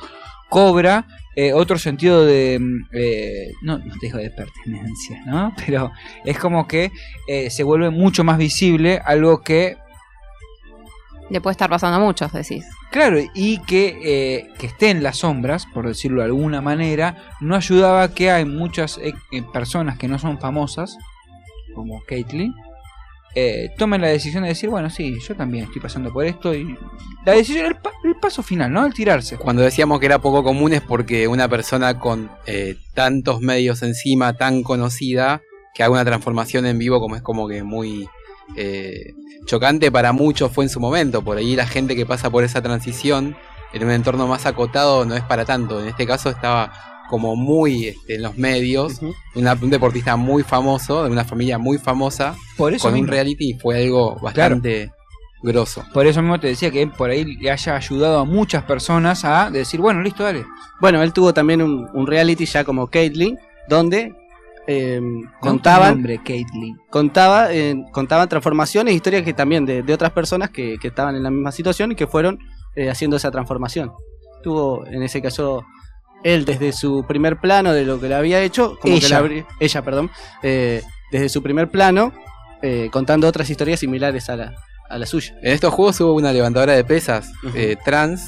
cobra eh, otro sentido de, mm, eh, no, no te digo de pertenencia, ¿no? *laughs* Pero es como que eh, se vuelve mucho más visible algo que Le puede estar pasando a muchos, decís. Claro, y que, eh, que esté en las sombras, por decirlo de alguna manera, no ayudaba a que hay muchas personas que no son famosas, como Caitlyn, eh, tomen la decisión de decir, bueno, sí, yo también estoy pasando por esto, y la decisión, el, el paso final, ¿no? El tirarse. Cuando decíamos que era poco común es porque una persona con eh, tantos medios encima, tan conocida, que haga una transformación en vivo como es como que muy eh, chocante para muchos fue en su momento. Por ahí la gente que pasa por esa transición en un entorno más acotado no es para tanto. En este caso estaba como muy este, en los medios, una- un deportista muy famoso, de una familia muy famosa, Por eso con un reality y fue algo bastante grosso. Por eso mismo te decía que por ahí le haya ayudado a muchas personas a decir, bueno, listo, dale. Bueno, él tuvo también un, un reality ya como Caitlyn, donde eh, ¿No? contaban, Nombre, Caitlyn. contaba, eh, contaban transformaciones, historias que también de, de otras personas que, que estaban en la misma situación y que fueron eh, haciendo esa transformación. Tuvo en ese caso él desde su primer plano de lo que le había hecho, como que Ella. la abrí- ella, perdón, eh, desde su primer plano eh, contando otras historias similares a la, a la suya. En estos juegos hubo una levantadora de pesas eh, trans.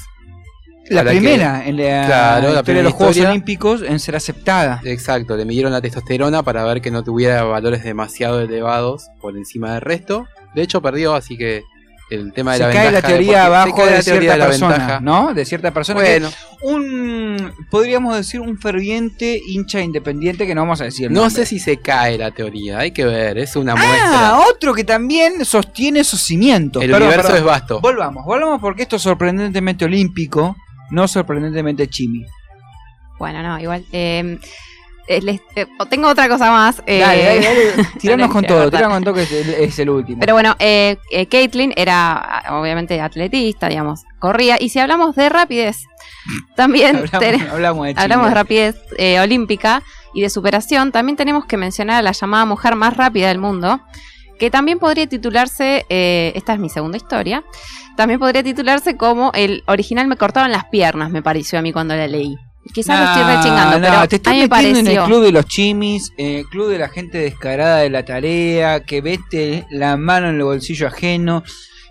La que- primera en la Claro, la historia de primera los Juegos. Olímpicos en ser aceptada. Exacto, le midieron la testosterona para ver que no tuviera valores demasiado elevados por encima del resto. De hecho, perdió, así que el tema de se la cae la ventaja teoría se abajo cae de la teoría cierta de la persona, ventaja. ¿no? De cierta persona. Bueno. un, podríamos decir, un ferviente hincha independiente que no vamos a decir. No nombre. sé si se cae la teoría, hay que ver, es una Ah, muestra. otro que también sostiene esos cimientos. El Perdón, universo perdón. es vasto. Volvamos, volvamos porque esto es sorprendentemente olímpico, no sorprendentemente chimi. Bueno, no, igual. eh, les- eh, tengo otra cosa más. eh, Dale, dale, dale. *laughs* Tiranos dale, con todo, corta. tiranos con todo que es el, es el último. Pero bueno, eh, eh, Caitlyn era obviamente atletista, digamos, corría. Y si hablamos de rapidez, *laughs* también hablamos, ten- hablamos de hablamos de rapidez eh, olímpica y de superación, también tenemos que mencionar a la llamada mujer más rápida del mundo, que también podría titularse, esta es mi segunda historia, también podría titularse como el original me cortaban las piernas, me pareció a mí cuando la leí. Quizás lo estoy Nah, rechingando, nah, pero te estás a mí me metiendo en el club de los chimis, en el club de la gente descarada de la tarea, que vete la mano en el bolsillo ajeno,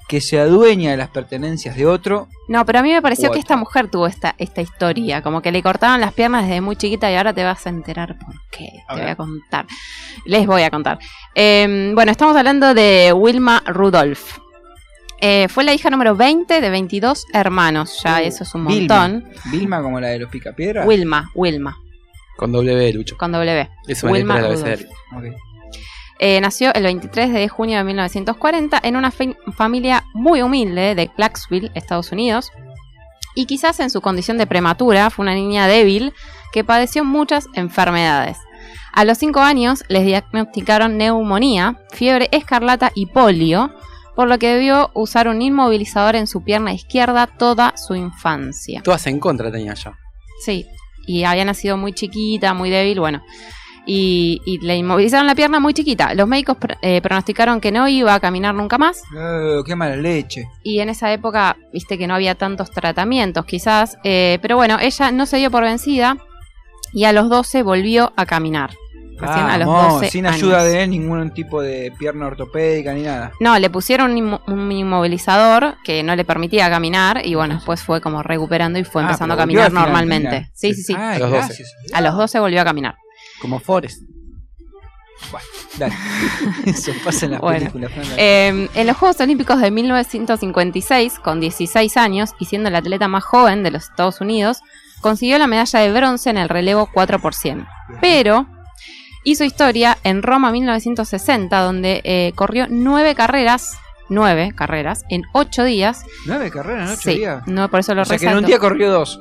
que se adueña de las pertenencias de otro. No, pero a mí me pareció que esta mujer tuvo esta, esta historia, como que le cortaban las piernas desde muy chiquita y ahora te vas a enterar por qué. A te ver. voy a contar. Les voy a contar. Eh, bueno, estamos hablando de Wilma Rudolph. Eh, fue la hija número 20 de 22 hermanos, ya eso es un Vilma. montón. Vilma como la de los picapiedras. Wilma, Wilma, Con W, Lucho. con W. Es una Wilma. Eh, nació el 23 de junio de 1940 en una familia muy humilde de Clarksville, Estados Unidos. Y quizás en su condición de prematura fue una niña débil que padeció muchas enfermedades. A los 5 años les diagnosticaron neumonía, fiebre escarlata y polio, por lo que debió usar un inmovilizador en su pierna izquierda toda su infancia. Todas en contra tenía yo. Sí, y había nacido muy chiquita, muy débil, bueno. Y, y le inmovilizaron la pierna muy chiquita. Los médicos pr- eh, pronosticaron que no iba a caminar nunca más. Eh, qué mala leche. Y en esa época, viste que no había tantos tratamientos, quizás. eh, pero bueno, ella no se dio por vencida y a los 12 volvió a caminar. Recién a los 12 sin años. ayuda de ningún tipo de pierna ortopédica ni nada. No, le pusieron un, inmo- un inmovilizador que no le permitía caminar y bueno, después fue como recuperando y fue Ah, empezando a caminar final, normalmente. Sí, sí, sí. Ay, A los 12. gracias. A los 12 volvió a caminar. Como Forrest. Dale. *laughs* Eso pasa en las Bueno, películas. Eh, en los Juegos Olímpicos de 1956, con 16 años y siendo el atleta más joven de los Estados Unidos, consiguió la medalla de bronce en el relevo 4 por 100. Pero hizo historia en Roma 1960, donde eh, corrió nueve carreras, nueve carreras, en ocho días. ¿Nueve carreras en ocho Sí, días? no, por eso lo O sea que en un día corrió dos.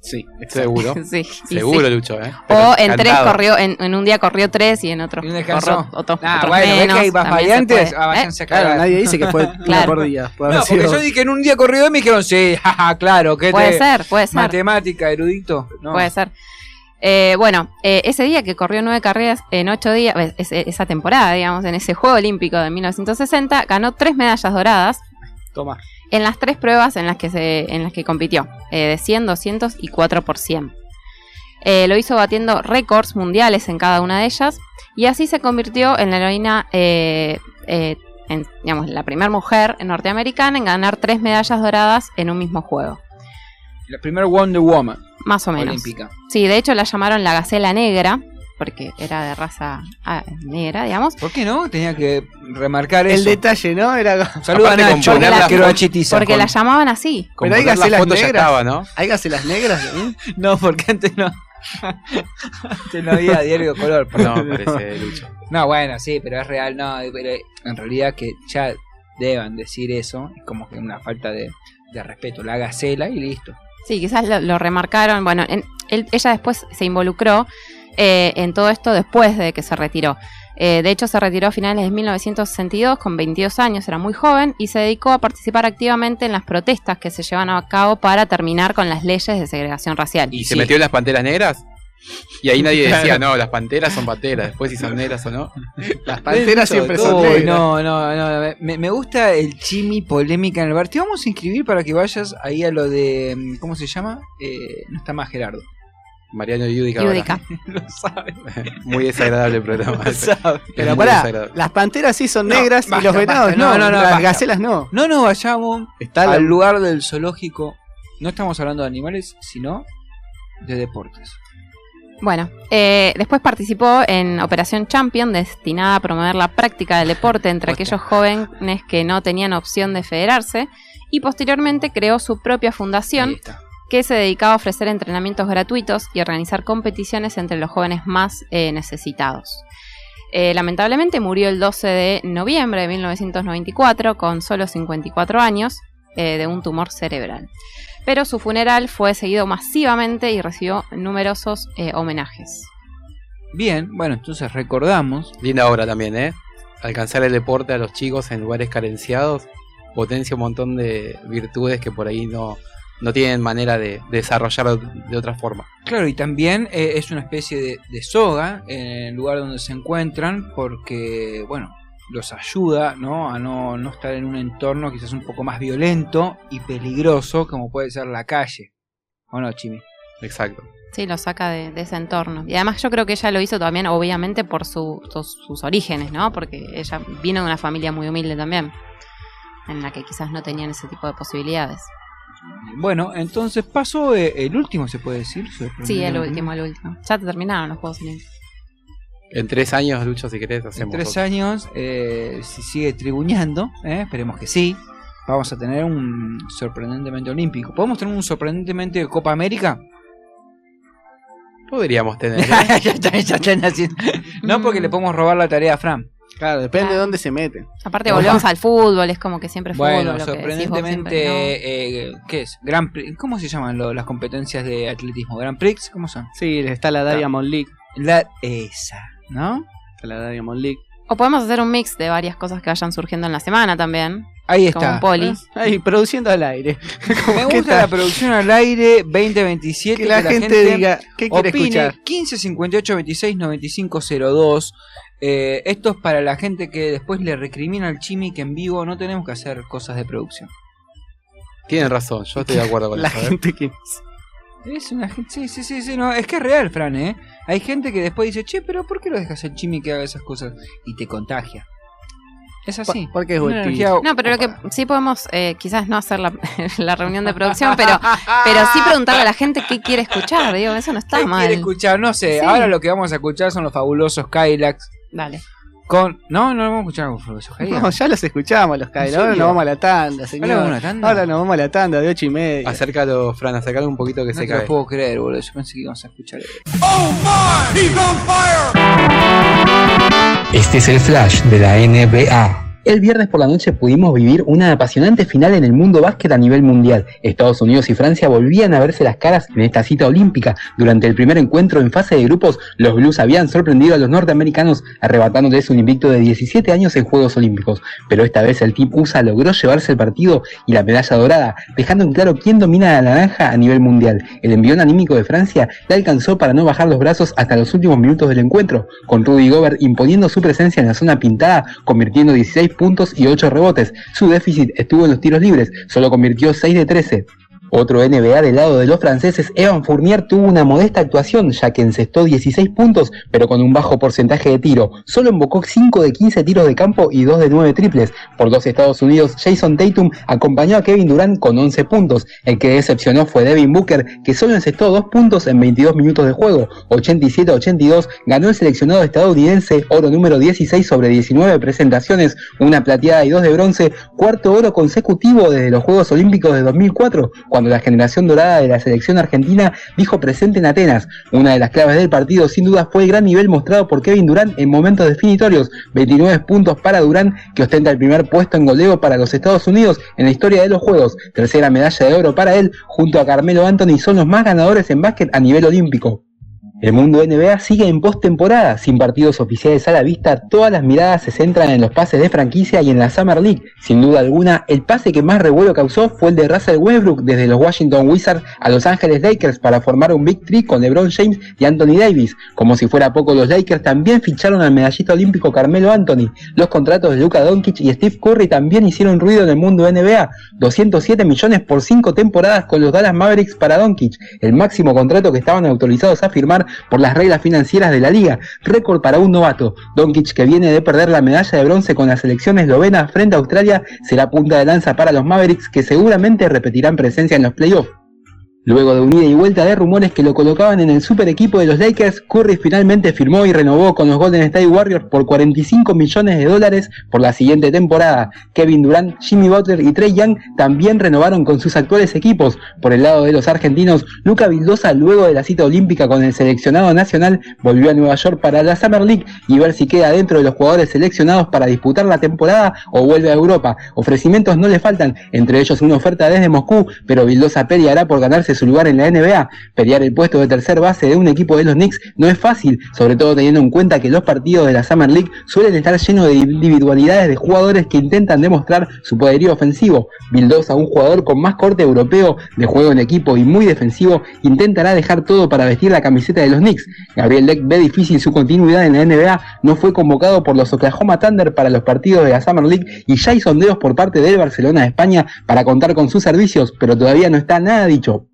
Sí, seguro. *laughs* Sí, Seguro, sí. Lucho, ¿eh? O en tres corrió, en, en un día corrió tres y en otro Y corrió otro, Ah, otros bueno, ves menos. que variantes. Ah, váyanse a Claro, nadie dice que fue *laughs* Claro. por día. Puede No, porque yo dije que en un día corrió dos y me dijeron, sí, *laughs* jaja, claro, que Puede te- ser, puede ser. Matemática, erudito. No. Puede ser. Eh, bueno, eh, ese día que corrió nueve carreras en ocho días, eh, ese- esa temporada, digamos, en ese Juego Olímpico de 1960, ganó tres medallas doradas Toma. en las tres pruebas en las que, se, en las que compitió, eh, de 100, 200 y 4 por 100. Eh, lo hizo batiendo récords mundiales en cada una de ellas y así se convirtió en la heroína, eh, eh, en, digamos, la primera mujer norteamericana en ganar tres medallas doradas en un mismo juego. La primera Wonder Woman. Más o menos. Olímpica. Sí, de hecho la llamaron la gacela negra, porque era de raza ah, negra, digamos. ¿Por qué no? Tenía que remarcar eso. El detalle, ¿no? Era. Saluda a Nacho, con poner la quiero. Porque con- la llamaban así. Pero hay gacelas negras. estaba, ¿no? ¿Hay gacelas negras? *laughs* ¿eh? No, porque antes no. antes no había diario de color. No, parece Lucho. No, bueno, sí, pero es real, no, pero en realidad que ya deban decir eso, es como que una falta de, de respeto, la gacela y listo. Sí, quizás lo, lo remarcaron. Bueno, en- él- ella después se involucró eh, en todo esto después de que se retiró. Eh, de hecho, se retiró a finales de 1962 con 22 años, era muy joven, y se dedicó a participar activamente en las protestas que se llevan a cabo para terminar con las leyes de segregación racial. ¿Y se metió en las panteras negras? Y ahí nadie Claro. decía, no, las panteras son panteras. Después si son negras o no. *laughs* Las panteras siempre son negras. No, no, no. Me, me gusta el chimi polémica en el bar. Te vamos a inscribir para que vayas ahí a lo de. mm, ¿Cómo se llama? Eh, no está más Gerardo. Mariano Yudica. Yudica. *laughs* Lo sabe. *laughs* Muy desagradable el programa. Lo sabe. Pero pará, las panteras sí son No, negras y basta, los venados basta. no. No, no, no, las basta. gacelas no. No nos vayamos Está la- al lugar del zoológico. No estamos hablando de animales, sino de deportes. Bueno, eh, después participó en Operación Champion, destinada a promover la práctica del deporte entre aquellos jóvenes que no tenían opción de federarse, y posteriormente creó su propia fundación que se dedicaba a ofrecer entrenamientos gratuitos y organizar competiciones entre los jóvenes más eh, necesitados. Eh, lamentablemente murió el 12 de noviembre de 1994 con solo 54 años eh, de un tumor cerebral. Pero su funeral fue seguido masivamente y recibió numerosos eh, homenajes. Bien, bueno, entonces recordamos. Linda obra también, ¿eh? Alcanzar el deporte a los chicos en lugares carenciados potencia un montón de virtudes que por ahí no, no tienen manera de, de desarrollar de otra forma. Claro, y también eh, es una especie de, de soga en el lugar donde se encuentran porque, bueno, los ayuda ¿no? a no, no estar en un entorno quizás un poco más violento y peligroso como puede ser la calle. ¿O no, Chimi? Exacto. Sí, lo saca de, de ese entorno. Y además yo creo que ella lo hizo también, obviamente, por su- sus, sus orígenes, ¿no? Porque ella vino de una familia muy humilde también, en la que quizás no tenían ese tipo de posibilidades. Bueno, entonces pasó eh, el último, se puede decir. Sí, el último, el último. Ya terminaron los Juegos Olímpicos. En tres años, Lucho, si querés, En hacemos. tres otro. años, eh, si sigue tribuñando, eh, esperemos que sí, vamos a tener un sorprendentemente olímpico. ¿Podemos tener un sorprendentemente Copa América? Podríamos tener. *laughs* ¿eh? ya, están, ya están haciendo. No porque le podemos robar la tarea a Fran. Claro, depende de dónde se meten. Aparte volvemos al fútbol, es como que siempre fútbol. Bueno, lo que decís vos sorprendentemente, siempre, eh, ¿qué es? Grand Prix. ¿Cómo se llaman lo- las competencias de atletismo? ¿Grand Prix? ¿Cómo son? Sí, está la Diamond League. La, esa, ¿no? La Diamond League. O podemos hacer un mix de varias cosas que vayan surgiendo en la semana también. Ahí Como está. un poli. Ahí, produciendo al aire. *laughs* Me ¿Qué gusta la producción al aire 2027. Que la gente diga, ¿qué quiere opine. escuchar? 15 58 26 95 02. Eh, esto es para la gente que después le recrimina al Chimi que en vivo no tenemos que hacer cosas de producción. Tienen razón, yo estoy de acuerdo con *laughs* La eso. ¿eh? gente que... Es una gente. Sí, sí, sí, sí, no, es que es real, Fran, ¿eh? Hay gente que después dice, che, pero ¿por qué lo dejas al Chimi que haga esas cosas? Y te contagia. Es así. Porque es Una buen energía- No, pero lo que sí podemos, eh, quizás no hacer la, *laughs* la reunión de producción, pero, pero sí preguntarle a la gente qué quiere escuchar, digo, eso no está ¿Qué mal. quiere escuchar? No sé, Sí. ahora lo que vamos a escuchar son los fabulosos Kylax. Dale. Con... No, no vamos a escuchar fabulosos Kylax. No, ya los escuchamos los. ¿En Ahora nos vamos a la tanda, señor. ¿Ahora vamos a la tanda? Ahora nos vamos a la tanda de ocho y media. Acércalo, Fran, acércalo un poquito que No se te lo cae. puedo creer, boludo. Yo pensé que íbamos a escuchar. Este es el flash de la NBA. El viernes por la noche pudimos vivir una apasionante final en el mundo básquet a nivel mundial. Estados Unidos y Francia volvían a verse las caras en esta cita olímpica. Durante el primer encuentro en fase de grupos, los Blues habían sorprendido a los norteamericanos arrebatándoles un invicto de 17 años en Juegos Olímpicos. Pero esta vez el Team USA logró llevarse el partido y la medalla dorada, dejando en claro quién domina la naranja a nivel mundial. El envión anímico de Francia le alcanzó para no bajar los brazos hasta los últimos minutos del encuentro, con Rudy Gobert imponiendo su presencia en la zona pintada, convirtiendo 16 puntos y 8 rebotes. Su déficit estuvo en los tiros libres, solo convirtió 6 de 13. Otro NBA del lado de los franceses, Evan Fournier tuvo una modesta actuación ya que encestó 16 puntos pero con un bajo porcentaje de tiro. Solo invocó 5 de 15 tiros de campo y 2 de 9 triples. Por dos Estados Unidos, Jason Tatum acompañó a Kevin Durant con 11 puntos. El que decepcionó fue Devin Booker que solo encestó 2 puntos en 22 minutos de juego. 87-82 ganó el seleccionado estadounidense, oro número 16 sobre 19 presentaciones, una plateada y 2 de bronce, cuarto oro consecutivo desde los Juegos Olímpicos de 2004 cuando la generación dorada de la selección argentina dijo presente en Atenas. Una de las claves del partido sin duda fue el gran nivel mostrado por Kevin Durant en momentos definitorios, 29 puntos para Durant que ostenta el primer puesto en goleo para los Estados Unidos en la historia de los Juegos, tercera medalla de oro para él junto a Carmelo Anthony son los más ganadores en básquet a nivel olímpico. El mundo NBA sigue en postemporada, sin partidos oficiales a la vista, todas las miradas se centran en los pases de franquicia y en la Summer League. Sin duda alguna, el pase que más revuelo causó fue el de Russell Westbrook desde los Washington Wizards a Los Ángeles Lakers para formar un Big Three con LeBron James y Anthony Davis. Como si fuera poco, los Lakers también ficharon al medallista olímpico Carmelo Anthony. Los contratos de Luka Doncic y Steve Curry también hicieron ruido en el mundo NBA. 207 millones por 5 temporadas con los Dallas Mavericks para Doncic, el máximo contrato que estaban autorizados a firmar por las reglas financieras de la liga. Récord para un novato. Doncic, que viene de perder la medalla de bronce con la selección eslovena frente a Australia, será punta de lanza para los Mavericks que seguramente repetirán presencia en los playoffs. Luego de un ida y vuelta de rumores que lo colocaban en el super equipo de los Lakers, Curry finalmente firmó y renovó con los Golden State Warriors por 45 millones de dólares por la siguiente temporada. Kevin Durant, Jimmy Butler y Trey Young también renovaron con sus actuales equipos. Por el lado de los argentinos, Luca Vildosa, luego de la cita olímpica con el seleccionado nacional, volvió a Nueva York para la Summer League y ver si queda dentro de los jugadores seleccionados para disputar la temporada o vuelve a Europa. Ofrecimientos no le faltan, entre ellos una oferta desde Moscú, pero Vildosa peleará por ganarse su lugar en la NBA. Pelear el puesto de tercer base de un equipo de los Knicks no es fácil, sobre todo teniendo en cuenta que los partidos de la Summer League suelen estar llenos de individualidades de jugadores que intentan demostrar su poderío ofensivo. Vildosa, un jugador con más corte europeo de juego en equipo y muy defensivo, intentará dejar todo para vestir la camiseta de los Knicks. Gabriel Deck ve difícil su continuidad en la NBA, no fue convocado por los Oklahoma Thunder para los partidos de la Summer League y ya hay sondeos por parte del Barcelona de España para contar con sus servicios, pero todavía no está nada dicho.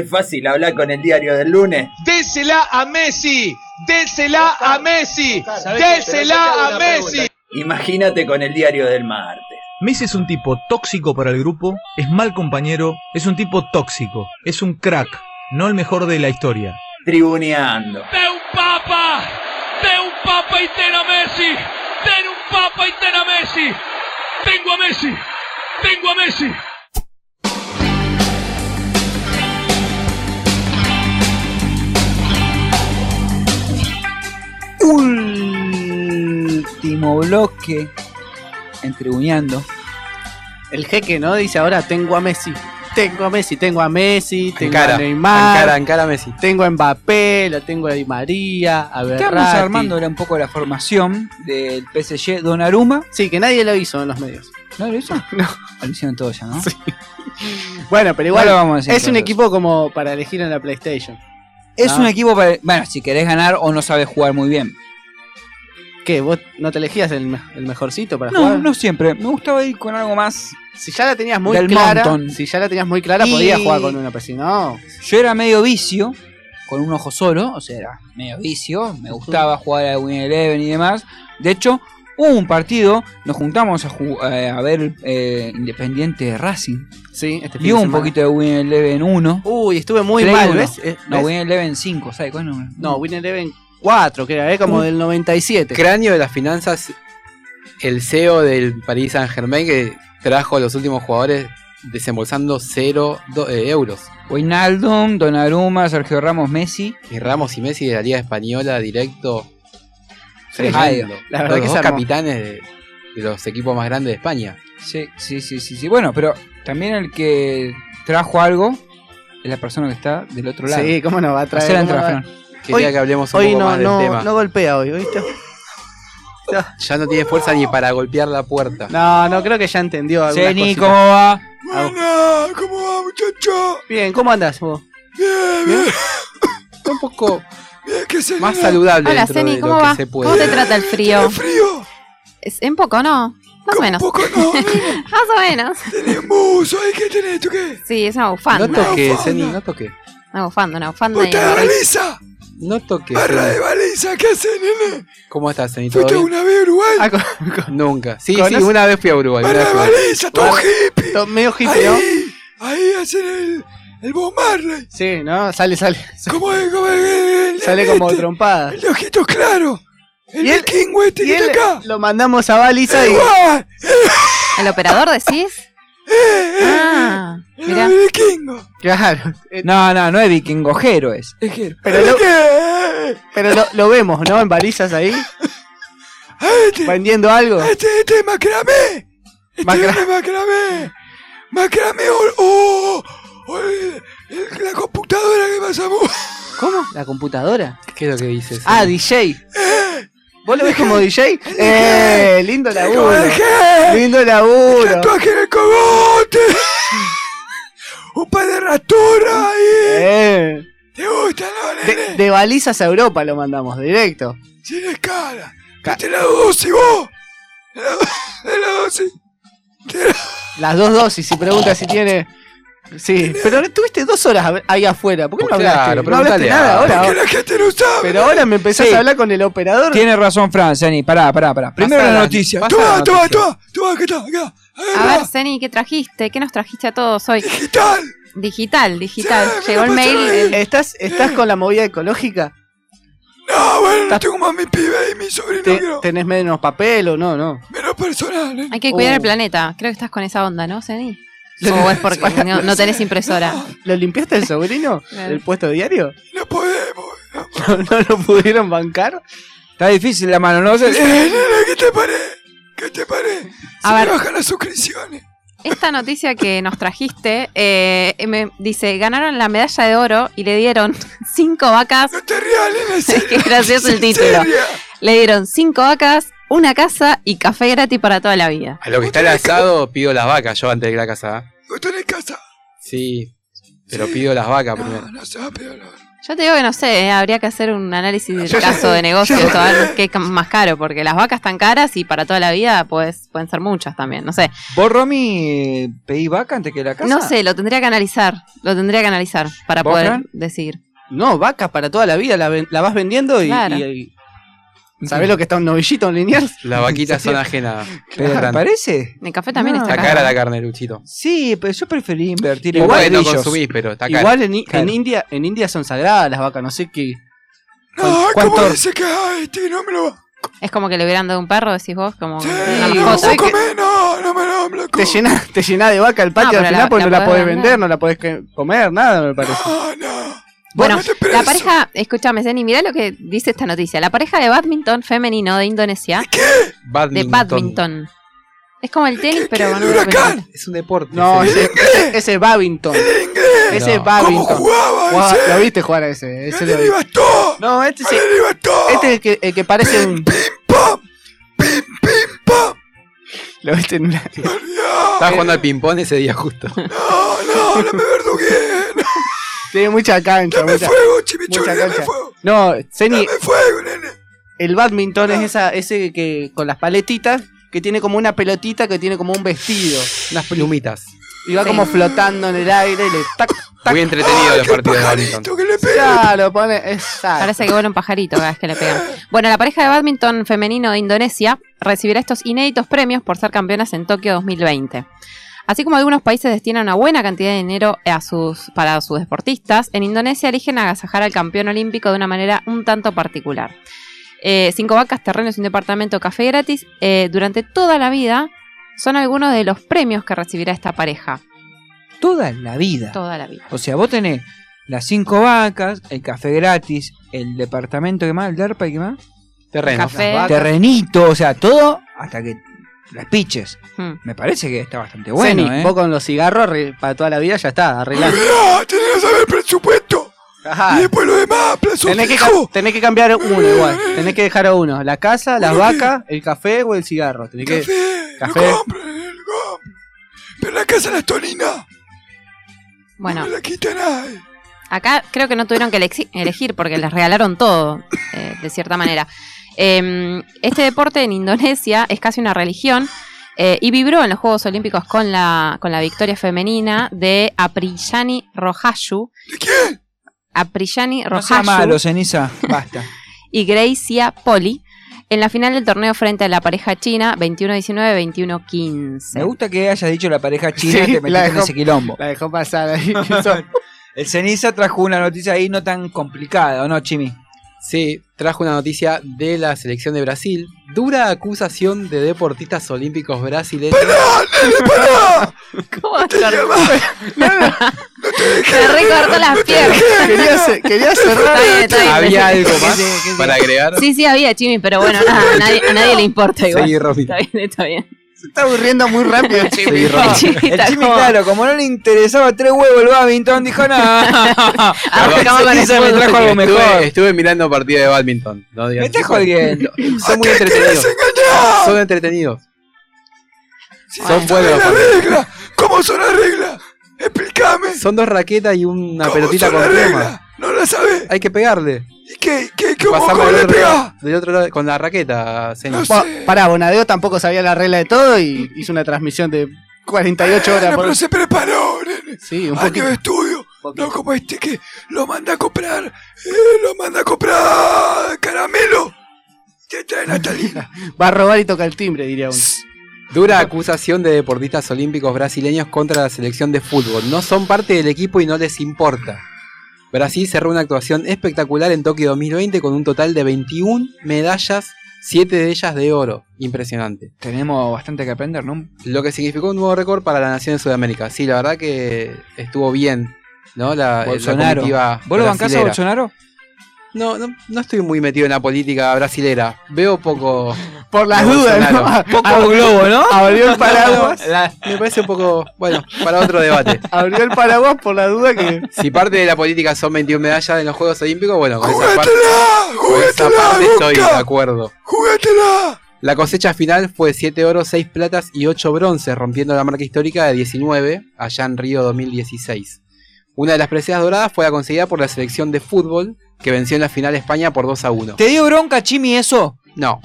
Es fácil hablar con el diario del lunes. Désela a Messi. Désela a Messi. Désela a Messi. Imagínate con el diario del martes. Messi es un tipo tóxico para el grupo, es mal compañero, es un tipo tóxico, es un crack, no el mejor de la historia. Tribuneando. ¡De un papa! ¡De un papa y ten a Messi! ¡Den un papa y ten a Messi! ¡Tengo a Messi! ¡Tengo a Messi! Último bloque en Tribuneando. El jeque, ¿no? Dice ahora tengo a Messi. Tengo a Messi, tengo a Messi, tengo Encara, a Neymar. encara, encara a Messi. Tengo a Mbappé, lo tengo a Di María, a Estamos Berratti. armando ahora un poco la formación del PSG Donnarumma. Sí, que nadie lo hizo en los medios. ¿No lo hizo? *laughs* No. Lo hicieron todos ya, ¿no? *laughs* Bueno, pero igual No lo vamos a decir es un equipo como para elegir en la PlayStation. Es ¿no? un equipo para... Bueno, si querés ganar o no sabes jugar muy bien. ¿Qué? ¿Vos no te elegías el, el mejorcito para No, jugar? no siempre. Me gustaba ir con algo más... Si ya la tenías muy Del clara, si ya la tenías muy clara, Y- podías jugar con una, pero si no, Yo era medio vicio, con un ojo solo, o sea, era medio vicio, me gustaba jugar a Win Eleven y demás. De hecho, hubo un partido, nos juntamos a, eh, a ver eh, Independiente de Racing. sí, este un poquito de Win Eleven 1. Uy, estuve muy Play mal. ¿ves? Eh, No, ¿ves? Win Eleven 5, ¿sabes cuál número? No, Win Eleven 4, que era, ¿eh? como Un del 97. Cráneo de las finanzas, el CEO del Paris Saint Germain que trajo a los últimos jugadores desembolsando 0 euros. Wijnaldum, Donnarumma, Sergio Ramos, Messi. Y Ramos y Messi de la Liga Española directo. Ay, Tremendo. la verdad los que dos capitanes de, de los equipos más grandes de España. Sí, sí, sí, sí, sí. Bueno, pero también el que trajo algo es la persona que está del otro lado. Sí, ¿cómo no va a traer? No va-. Quería Hoy- que hablemos un hoy poco no, más del no, tema. no golpea hoy, ¿viste? *laughs* Ya no tiene fuerza ni para golpear la puerta. No, no creo que ya entendió. Ceni, cositas. ¿cómo va? Buena, ¿cómo va, muchacho? Bien, ¿cómo andas vos? Bien, bien. Un poco ¿Qué se más saludable Hola, dentro Ceni, de ¿cómo lo que va? se puede. ¿Cómo te trata el frío? frío? Es, un poco, ¿no? Más o menos. *laughs* Más o menos. Tenés muso, ¿y qué tenés? ¿Tú qué? Sí, es una bufanda. No toque, Ceni, no toque. Una bufanda, una bufanda. y ¡Puta de baliza! No toque. ¡Barra de baliza! ¿Qué haces, nene? ¿Cómo estás, Ceni? ¿Todo ¿Fuiste bien? una vez a Uruguay? Ah, Nunca. Sí, sí, ¿Conoces? una vez fui a Uruguay. una ¡Barra vez de fui a- baliza! ¡Todo hippie! To- Medio hippie, ¿no? Ahí, ahí hacen el, el Bob Marley. Sí, ¿no? Sale, sale. ¿Cómo es? ¿Cómo es? *laughs* Sale como este, trompada. El de ojitos claros. El Y él- este Y él acá. lo mandamos a baliza y. ¿El operador decís? *laughs* Ah, El mirá. vikingo. Claro. eh, No, no, no es vikingojero es. Pero lo- ¿Qué? Pero lo, lo vemos, ¿no? En balizas ahí. *laughs* Este, Vendiendo algo. este, este es macramé. Este Macra- es macramé. Macramé o... o- o el- el- la computadora que pasamos. ¿Cómo? ¿La computadora? ¿Qué es lo que dices? Ah, DJ. ¿Vos lo ves como DJ? *laughs* Eh, lindo laburo. Lindo laburo. Tatuaje en el cogote. Un par de raturas ahí. Eh, ¿Te gusta, no, de, balizas a Europa lo mandamos, directo. Sin escala. Que te la dosis vos. De la, dosis. Las dos dosis, si preguntas si tiene. Sí, pero tuviste dos horas ahí afuera. ¿Por qué no Claro, hablaste? No hablaste nada ahora. Porque la gente no sabe. Pero ahora me empezás Sí. a hablar con el operador. Tiene razón, Fran, Ceni. Pará, pará, pará. Primero la la- noticia. Toma, toma, toma. Toma, acá está, acá. A ver, Ceni, ¿qué trajiste? ¿Qué nos trajiste a todos hoy? Digital. Digital, digital. Sí, Llegó el mail. el- ¿Estás, ¿Estás con la movida ecológica? No, bueno, no tengo más mi pibe y mi sobrino. ¿Te- quiero ¿Tenés menos papel o no? No. menos personal. ¿eh? Hay que cuidar Oh. el planeta. Creo que estás con esa onda, ¿no, Ceni? ¿O es porque no, no tenés impresora? ¿Lo limpiaste el sobrino? *laughs* ¿El puesto diario? No podemos. *laughs* ¿No, no lo pudieron bancar? Está difícil la mano, ¿no? Eh, nene, ¿qué te paré? ¿Qué te paré? Se A me ver. bajan las suscripciones. Esta noticia que nos trajiste eh, me dice, ganaron la medalla de oro y le dieron *laughs* cinco vacas. No te rías, Es que gracioso el ¿En título. Le dieron cinco vacas, una casa y café gratis para toda la vida. A lo que está el asado, pido las vacas yo antes de la casa. ¿eh? ¿Vos tenés casa? Sí, pero pido las vacas primero. No, no se va a pedir Yo te digo que no sé, eh, habría que hacer un análisis del Yo caso sé, de negocio, a ver qué es más caro, porque las vacas están caras y para toda la vida pues pueden ser muchas también, no sé. ¿Vos, Romy, pedís vaca antes que la casa? No sé, lo tendría que analizar, lo tendría que analizar para ¿Vos, poder decir. No, vacas para toda la vida, la, ven- la vas vendiendo y, Claro. y- y- ¿Sabés lo que está un novillito en Liniers? Las vaquitas *laughs* son ajenas. ¿Pero te parece? En café también No. está cara la carne, Luchito. Sí, pero yo preferí invertir en Igual no consumís, pero está cara. Igual en, Claro. India, en India son sagradas las vacas, no sé qué. No, ¿Cuánto- ¿cómo dice que hay? Este no me lo va Es como que le hubieran dado un perro, decís vos, como Sí, no No, no me lo me lo Te llena, te llena de vaca el patio No, al final la- porque la no la podés vender. vender, no la podés comer, nada me parece. Bueno, la pareja, escúchame, Zeni, mirá lo que dice esta noticia. La pareja de badminton femenino de Indonesia. De Badminton. badminton. Es como el tenis, pero una pelota. Es un deporte. No, ese. ese, ese, es Babington. Ese es No. Babington. ¿Cómo jugaba ese? Lo viste jugar a ese. ese lo vi. devastó! No, este, sí, este es el que, el que parece un. Lo viste en una. Estaba jugando al ping-pong ese día justo. No, no, no me verdugué. Tiene mucha cancha. Dame mucha, fuego, chimichurri, mucha dame cancha. fuego. No, Zeni, Dame fuego, nene. el badminton es esa, ese que con las paletitas que tiene como una pelotita que tiene como un vestido. Unas plumitas. Y va Sí. como flotando en el aire y le tac, tac. Muy entretenido los partidos de badminton. que le pegué. Claro, pone. Exacto. Parece que vuela un pajarito cada vez que le pegan. Bueno, la pareja de badminton femenino de Indonesia recibirá estos inéditos premios por ser campeonas en Tokio 2020. Así como algunos países destinan una buena cantidad de dinero a sus, para sus deportistas, en Indonesia eligen agasajar al campeón olímpico de una manera un tanto particular. Eh, cinco vacas, terrenos y un departamento café gratis eh, durante toda la vida son algunos de los premios que recibirá esta pareja. Toda la vida. Toda la vida. O sea, vos tenés las cinco vacas, el café gratis, el departamento que más, el DERPA y qué más. Terreno. Café. Terrenito, o sea, todo hasta que las piches. Hmm. Me parece que está bastante bueno, Zeni, ¿eh? vos con los cigarros para toda la vida ya está, arreglado. Tenés que saber el presupuesto. Ajá. Y después lo demás, plazo Tenés que, tenés cambiar uno igual. Tenés que dejar a uno. La casa, las vacas, el café o el cigarro. Tenés que. Café, Café. lo compro, lo compro. Pero la casa la tolina, Bueno, no me la quita nadie. Acá creo que no tuvieron que elegir porque les regalaron todo, eh, de cierta manera. Eh, este deporte en Indonesia es casi una religión eh, y vibró en los Juegos Olímpicos con la, con la victoria femenina de Apriyani Rohashu. ¿De quién? Apriyani No sea Rohashu malo, ceniza. Basta. *laughs* y Gracia Poli en la final del torneo frente a la pareja china 21-19, 21-15. Me gusta que hayas dicho la pareja china Sí, te metiste en dejó- ese quilombo. La dejó pasar ahí. *laughs* El ceniza trajo una noticia ahí no tan complicada, ¿o no, Chimi? Sí, trajo una noticia de la selección de Brasil. Dura acusación de deportistas olímpicos brasileños. ¿Cómo va a estar? *laughs* Me recortó las piernas. quería, ce- quería cerrar. Está bien, está bien. ¿Había algo sí, más sí, sí. para agregar? Sí, sí, había Chimi, pero bueno, nada, a nadie, a nadie le importa *laughs* igual. Seguí, Romy. Está bien, está bien. Se está aburriendo muy rápido. Sí. El Chimi El está Chimi, como- claro, como no le interesaba tres huevos el Babington, dijo nada. El Ceniza me trajo algo mejor. Estuve, estuve mirando partidos de badminton. No digas Me estás jodiendo. *laughs* Son muy entretenidos. Son entretenidos. Son buenos. la regla? ¿Cómo son las reglas? Explícame. Son dos raquetas y una ¿Cómo pelotita son con crema. No la sabés. Hay que pegarle. ¿Y qué, qué, cómo, Pasarla cómo del le otro, pegás? lado, del otro lado con la raqueta, señor. Pa- Pará, Bonadeo tampoco sabía la regla de todo y hizo una transmisión de 48 horas. Bueno, por- pero se preparó, nene. Sí, un poquito. de estudio. No como este que lo manda a comprar. eh, lo manda a comprar caramelo. Te trae Natalina. *laughs* Va a robar y toca el timbre, diría uno. Dura acusación de deportistas olímpicos brasileños contra la selección de fútbol. No son parte del equipo y no les importa. Brasil cerró una actuación espectacular en Tokio 2020 con un total de 21 medallas, 7 de ellas de oro. Impresionante. Tenemos bastante que aprender, ¿no? Lo que significó un nuevo récord para la nación de Sudamérica. Sí, la verdad que estuvo bien, ¿no? La, la Bolsonaro. comitiva ¿Vos lo bancás a. Bolsonaro? No, no, no estoy muy metido en la política brasilera. Veo poco. *laughs* Por las dudas, ¿no? *laughs* Poco globo, ¿no? Abrió el paraguas. La- me parece un poco. Bueno, para otro debate. *laughs* Abrió el paraguas por la duda que. Si parte de la política son 21 medallas en los Juegos Olímpicos, bueno, con esa parte, ¡Jugatela! con esa ¡Jugatela, parte estoy de acuerdo. ¡Jugatela! La cosecha final fue 7 oros, 6 platas y 8 bronces, rompiendo la marca histórica de 19 allá en Río 2016. Una de las preseas doradas fue la conseguida por la selección de fútbol que venció en la final a España por 2 a 1. ¿Te dio bronca, Chimi, eso? No.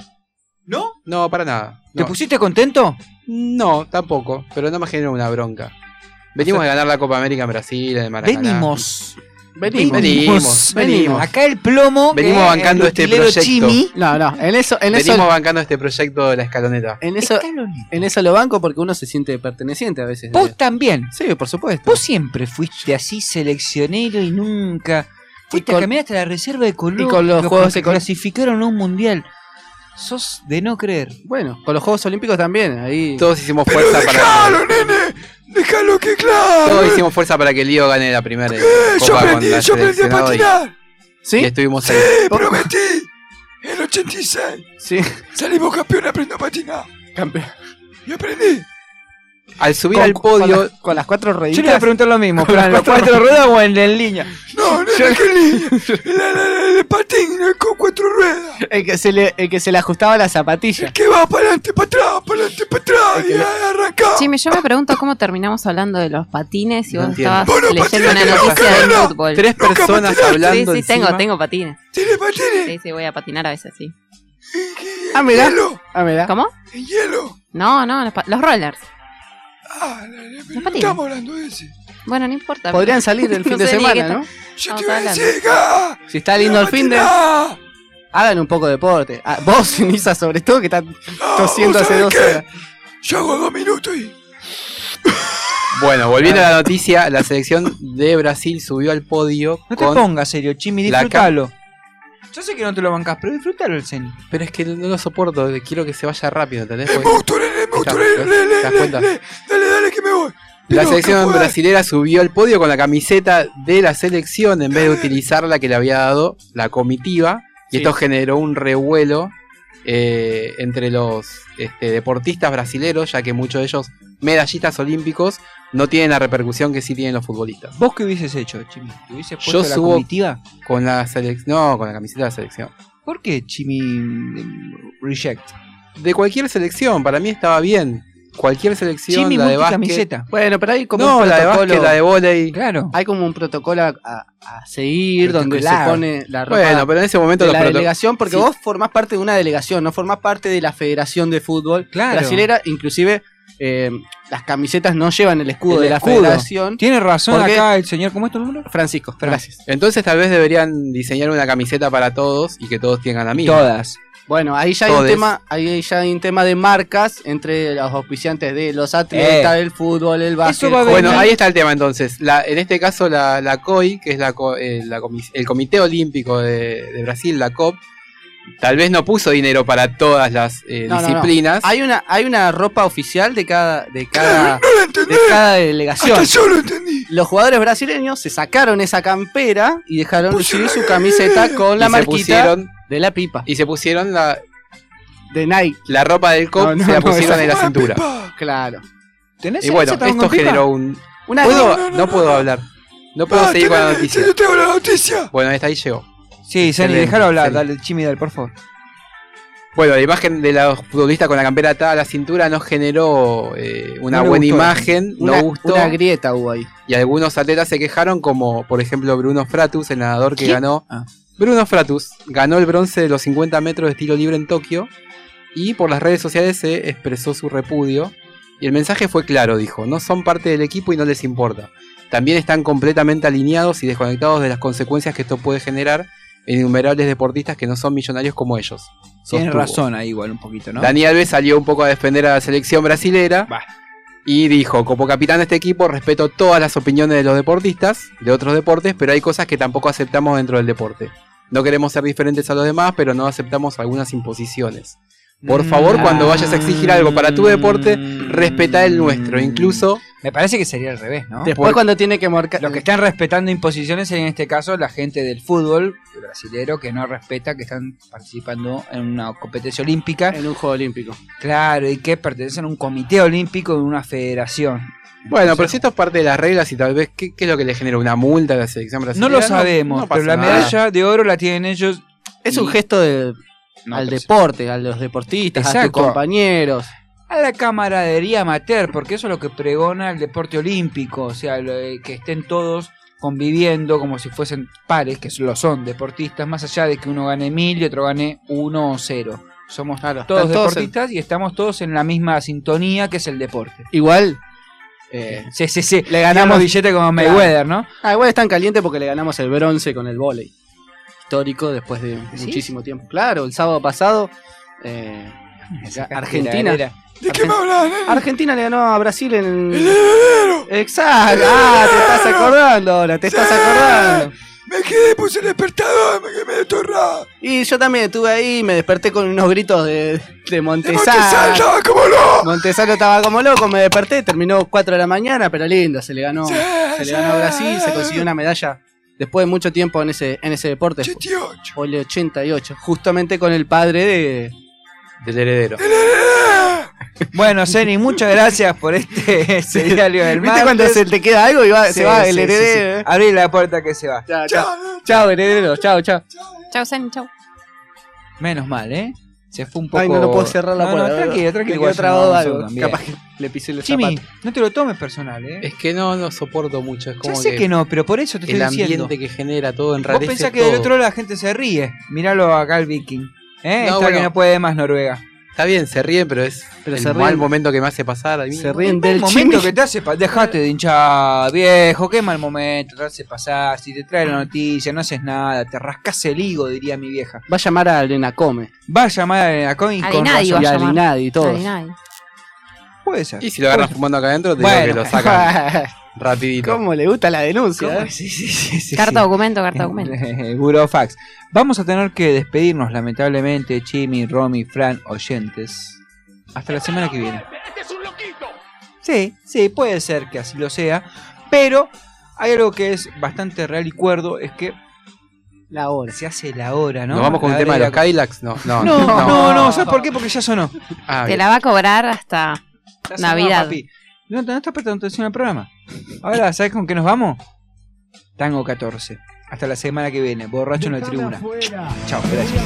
¿No? No, para nada. ¿Te pusiste contento? No, tampoco, pero no me generó una bronca. Venimos O sea- a ganar la Copa América en Brasil, en el Maracaná. Venimos. Venimos, venimos, venimos. Acá el plomo. Venimos que bancando el este proyecto. Chimi. No, no, en eso, en eso, Venimos bancando este proyecto de la escaloneta. en eso, en eso lo banco porque uno se siente perteneciente a veces. Vos también. Sí, por supuesto. Vos siempre fuiste así seleccionero y nunca. Fuiste con- a caminar hasta la reserva de Colombia. y con los Juegos que clasificaron a un mundial. Sos de no creer. Bueno, con los Juegos Olímpicos también, ahí. Todos hicimos fuerza para. *laughs* Déjalo que claro. Todos hicimos fuerza para que Lío gane la primera eh, yo aprendí, yo aprendí a y- patinar. ¿Sí? Y estuvimos ahí. Sí, *laughs* prometí. En el 86. Sí. Salimos campeón, aprendo a patinar. Campeón. Y aprendí. Al subir Con- al podio. Con, las- con las cuatro rueditas. Yo le voy a preguntar lo mismo, Con Fran, las ¿los cuatro cuatro ruedas o en, en línea? No, no *laughs* la, la, el patín con cuatro ruedas. El que se le, el que se le ajustaba la zapatilla. Que va para adelante, para atrás, para adelante, para atrás. Y ahí arranca. Chimi, yo me pregunto cómo terminamos hablando de los patines y No vos entiendo. estabas Vos no leyendo una noticia de Boca, no. fútbol. Tres personas hablando Sí, sí, tengo, encima. tengo patines. ¿Tiene patines? Sí, sí, voy a patinar a veces, sí. Ah, mira. Hielo. Ah, mira. ¿Cómo? En hielo. No, no, los, los rollers. Ah, la, la, pero no patines. estamos hablando de ese. Bueno, no importa. Podrían salir el *laughs* fin No de semana, ¿no? está- Yo estamos te voy a hablando. decir, ah, Si está lindo el fin de. Hagan un poco de deporte. Ah, vos, Nisa, sobre todo, que están tosiendo ¿vos hace dos horas. Yo hago dos minutos y. Bueno, volviendo a la noticia, la selección de Brasil subió al podio No te con. pongas serio, Chimi, la disfrútalo. Yo sé que no te lo bancás, pero disfrútalo el Ceni. Pero es que no lo soporto, quiero que se vaya rápido, ¿entendés? Porque- nene, ¿Te das nene, cuenta? nene. Dale, dale, que me voy. La Pero, selección brasilera subió al podio con la camiseta de la selección en vez de utilizar la que le había dado la comitiva. Y Sí. esto generó un revuelo eh, entre los este, deportistas brasileros, ya que muchos de ellos, medallistas olímpicos, no tienen la repercusión que sí tienen los futbolistas. ¿Vos qué hubieses hecho, Chimi? ¿Te hubieses puesto Yo la subo comitiva? con la selección. No, con la camiseta de la selección. ¿Por qué Chimi mm, reject? De cualquier selección, para mí estaba bien. Cualquier selección, la de básquet. Bueno, pero hay como No, un la de protocolo. básquet, la de volei. Claro. Hay como un protocolo a, a- a seguir donde se pone la ropa Bueno, pero en ese momento de la delegación, porque Sí. vos formás parte de una delegación, no formás parte de la Federación de Fútbol Claro. Brasilera, inclusive eh, las camisetas no llevan el escudo El de la escudo. Federación. Tiene razón Porque- acá el señor, ¿cómo es tu nombre? Francisco, gracias. Entonces tal vez deberían diseñar una camiseta para todos y que todos tengan la misma. Todas. Bueno, ahí ya hay un tema, ahí ya hay un tema de marcas entre los auspiciantes de los atletas, Eh. el fútbol, el básquet. Bueno, ahí está el tema entonces. La, en este caso la, la COI, que es la, co- eh, la el Comité Olímpico de, de Brasil, la COP, tal vez no puso dinero para todas las eh, No, no, no. disciplinas. Hay una, hay una ropa oficial de cada, de cada, No lo entendí. de cada delegación. Hasta yo lo entendí. Los jugadores brasileños se sacaron esa campera y dejaron su camiseta con Y la se marquita pusieron- de la pipa. Y se pusieron la, De Nike. la ropa del COP, No, no, se la pusieron en la cintura. pipa. Claro. ¿Tenés Y bueno, esto generó un... Una ¿Puedo? no, No, no, no, puedo no. hablar. No puedo Ah, seguir con la noticia. Yo tengo la noticia. Bueno, hasta ahí llegó. Sí, Sani, déjalo hablar, dale, Chimi, dale, por favor. Bueno, la imagen de los futbolistas con la campera atada a la cintura no generó eh, una No buena gustó. imagen, Una, no gustó. una grieta hubo ahí. y algunos atletas se quejaron, como por ejemplo Bruno Fratus, el nadador que ganó. Ah. Bruno Fratus ganó el bronce de los 50 metros de estilo libre en Tokio y por las redes sociales se expresó su repudio. Y el mensaje fue claro, dijo, no son parte del equipo y no les importa. También están completamente alineados y desconectados de las consecuencias que esto puede generar en innumerables deportistas que no son millonarios como ellos. Tienes razón ahí igual un poquito, ¿no? Dani Alves salió un poco a defender a la selección brasilera Bah. y dijo, como capitán de este equipo respeto todas las opiniones de los deportistas, de otros deportes, pero hay cosas que tampoco aceptamos dentro del deporte. No queremos ser diferentes a los demás, pero no aceptamos algunas imposiciones. Por favor, cuando vayas a exigir algo para tu deporte, respeta el nuestro, incluso Me parece que sería al revés, ¿no? Después cuando tiene que marcar... Los que están respetando imposiciones sería en este caso la gente del fútbol brasilero que no respeta que están participando en una competencia olímpica. En un juego olímpico. Claro, y que pertenecen a un comité olímpico de una federación. Bueno, pero si esto es parte de las reglas y tal vez, ¿qué, qué es lo que le genera una multa a la selección No brasileña? lo sabemos, no pasa pero la nada. medalla de oro la tienen ellos. Es y- un gesto de, No, al pero sí. deporte, a los deportistas, a tus compañeros. a la camaradería amateur, porque eso es lo que pregona el deporte olímpico, o sea, que estén todos conviviendo como si fuesen pares, que lo son deportistas, más allá de que uno gane mil y otro gane uno o cero. Somos todos deportistas y estamos todos en la misma sintonía que es el deporte. Igual. eh, sí, sí, sí. Le ganamos billete como Mayweather, ¿no? Ah, igual están calientes porque le ganamos el bronce con el volei. Histórico después de ¿Sí? muchísimo tiempo. Claro, el sábado pasado. eh, Argentina. ¿De qué me Argentina le ganó a Brasil en. ¡El Exacto. Ah, te estás acordando ahora, te estás acordando. Me quedé, puse el despertador, me quedé medio torrado. Y yo también estuve ahí y me desperté con unos gritos de, de Montesano. Montesano estaba como loco. Montesano estaba como loco, me desperté, terminó 4 de la mañana, pero lindo, se le ganó, Sí, se le ganó a sí, Brasil, se consiguió una medalla después de mucho tiempo en ese, en ese deporte. 88. O el 88, justamente con el padre de... Del heredero. Bueno, Zeni, muchas gracias por este *laughs* serial del ¿Viste martes. cuando se te queda algo y va- se va sí, el heredero? sí. Abrí la puerta que se va. Chao, chao. Chao, heredero, chao, chao. Chau, Zen, chau. Menos mal, ¿eh? Se fue un poco. Ay, no lo puedo cerrar la No, puerta. No, tranquilo, Me tranquilo. igual trabado algo. también. Capaz que le pisé el Jimmy, zapato. no te lo tomes personal, ¿eh? Es que no lo soporto mucho. Es Ya como sé que no, pero por eso te el estoy ambiente diciendo. que genera todo Vos enrarece pensás que todo. del otro lado la gente se ríe. Míralo acá el viking. ¿Eh? No, Está bueno. que no puede más Noruega. Está bien, se ríen, pero es Pero el se mal ríen- momento que me hace pasar. A mí. Se ríen El del momento que te hace pa- dejate de hinchar, viejo, qué mal momento, te hace pasar, si te trae la noticia, no haces nada, te rascas el higo, diría mi vieja. Va a llamar a Elena Come. Va a llamar a Coin A con Linadi razón. va Y a llamar. Linadi y todos. Nadie, nadie. Puede ser. Y si lo agarran fumando acá adentro, te digo Bueno. que lo sacan *laughs* rapidito. ¿Cómo le gusta la denuncia? Eh? Sí, sí, sí, sí, Carta sí. documento, carta documento. *laughs* Burofax. Vamos a tener que despedirnos, lamentablemente, Chimi, Romy, Fran, oyentes. Hasta la semana que viene. Sí, sí, puede ser que así lo sea. Pero hay algo que es bastante real y cuerdo, es que La hora. se hace la hora, ¿no? ¿Nos vamos con La el tema de los la- Kylax? No, no, No, no, no, ¿sabes por qué? Porque ya sonó. Ah, Te la va a cobrar hasta Navidad. papi. No, no estás prestando atención al programa. Ahora, ¿sabes con qué nos vamos? Tango 14. Hasta la semana que viene. Borracho en la tribuna. Chao, gracias.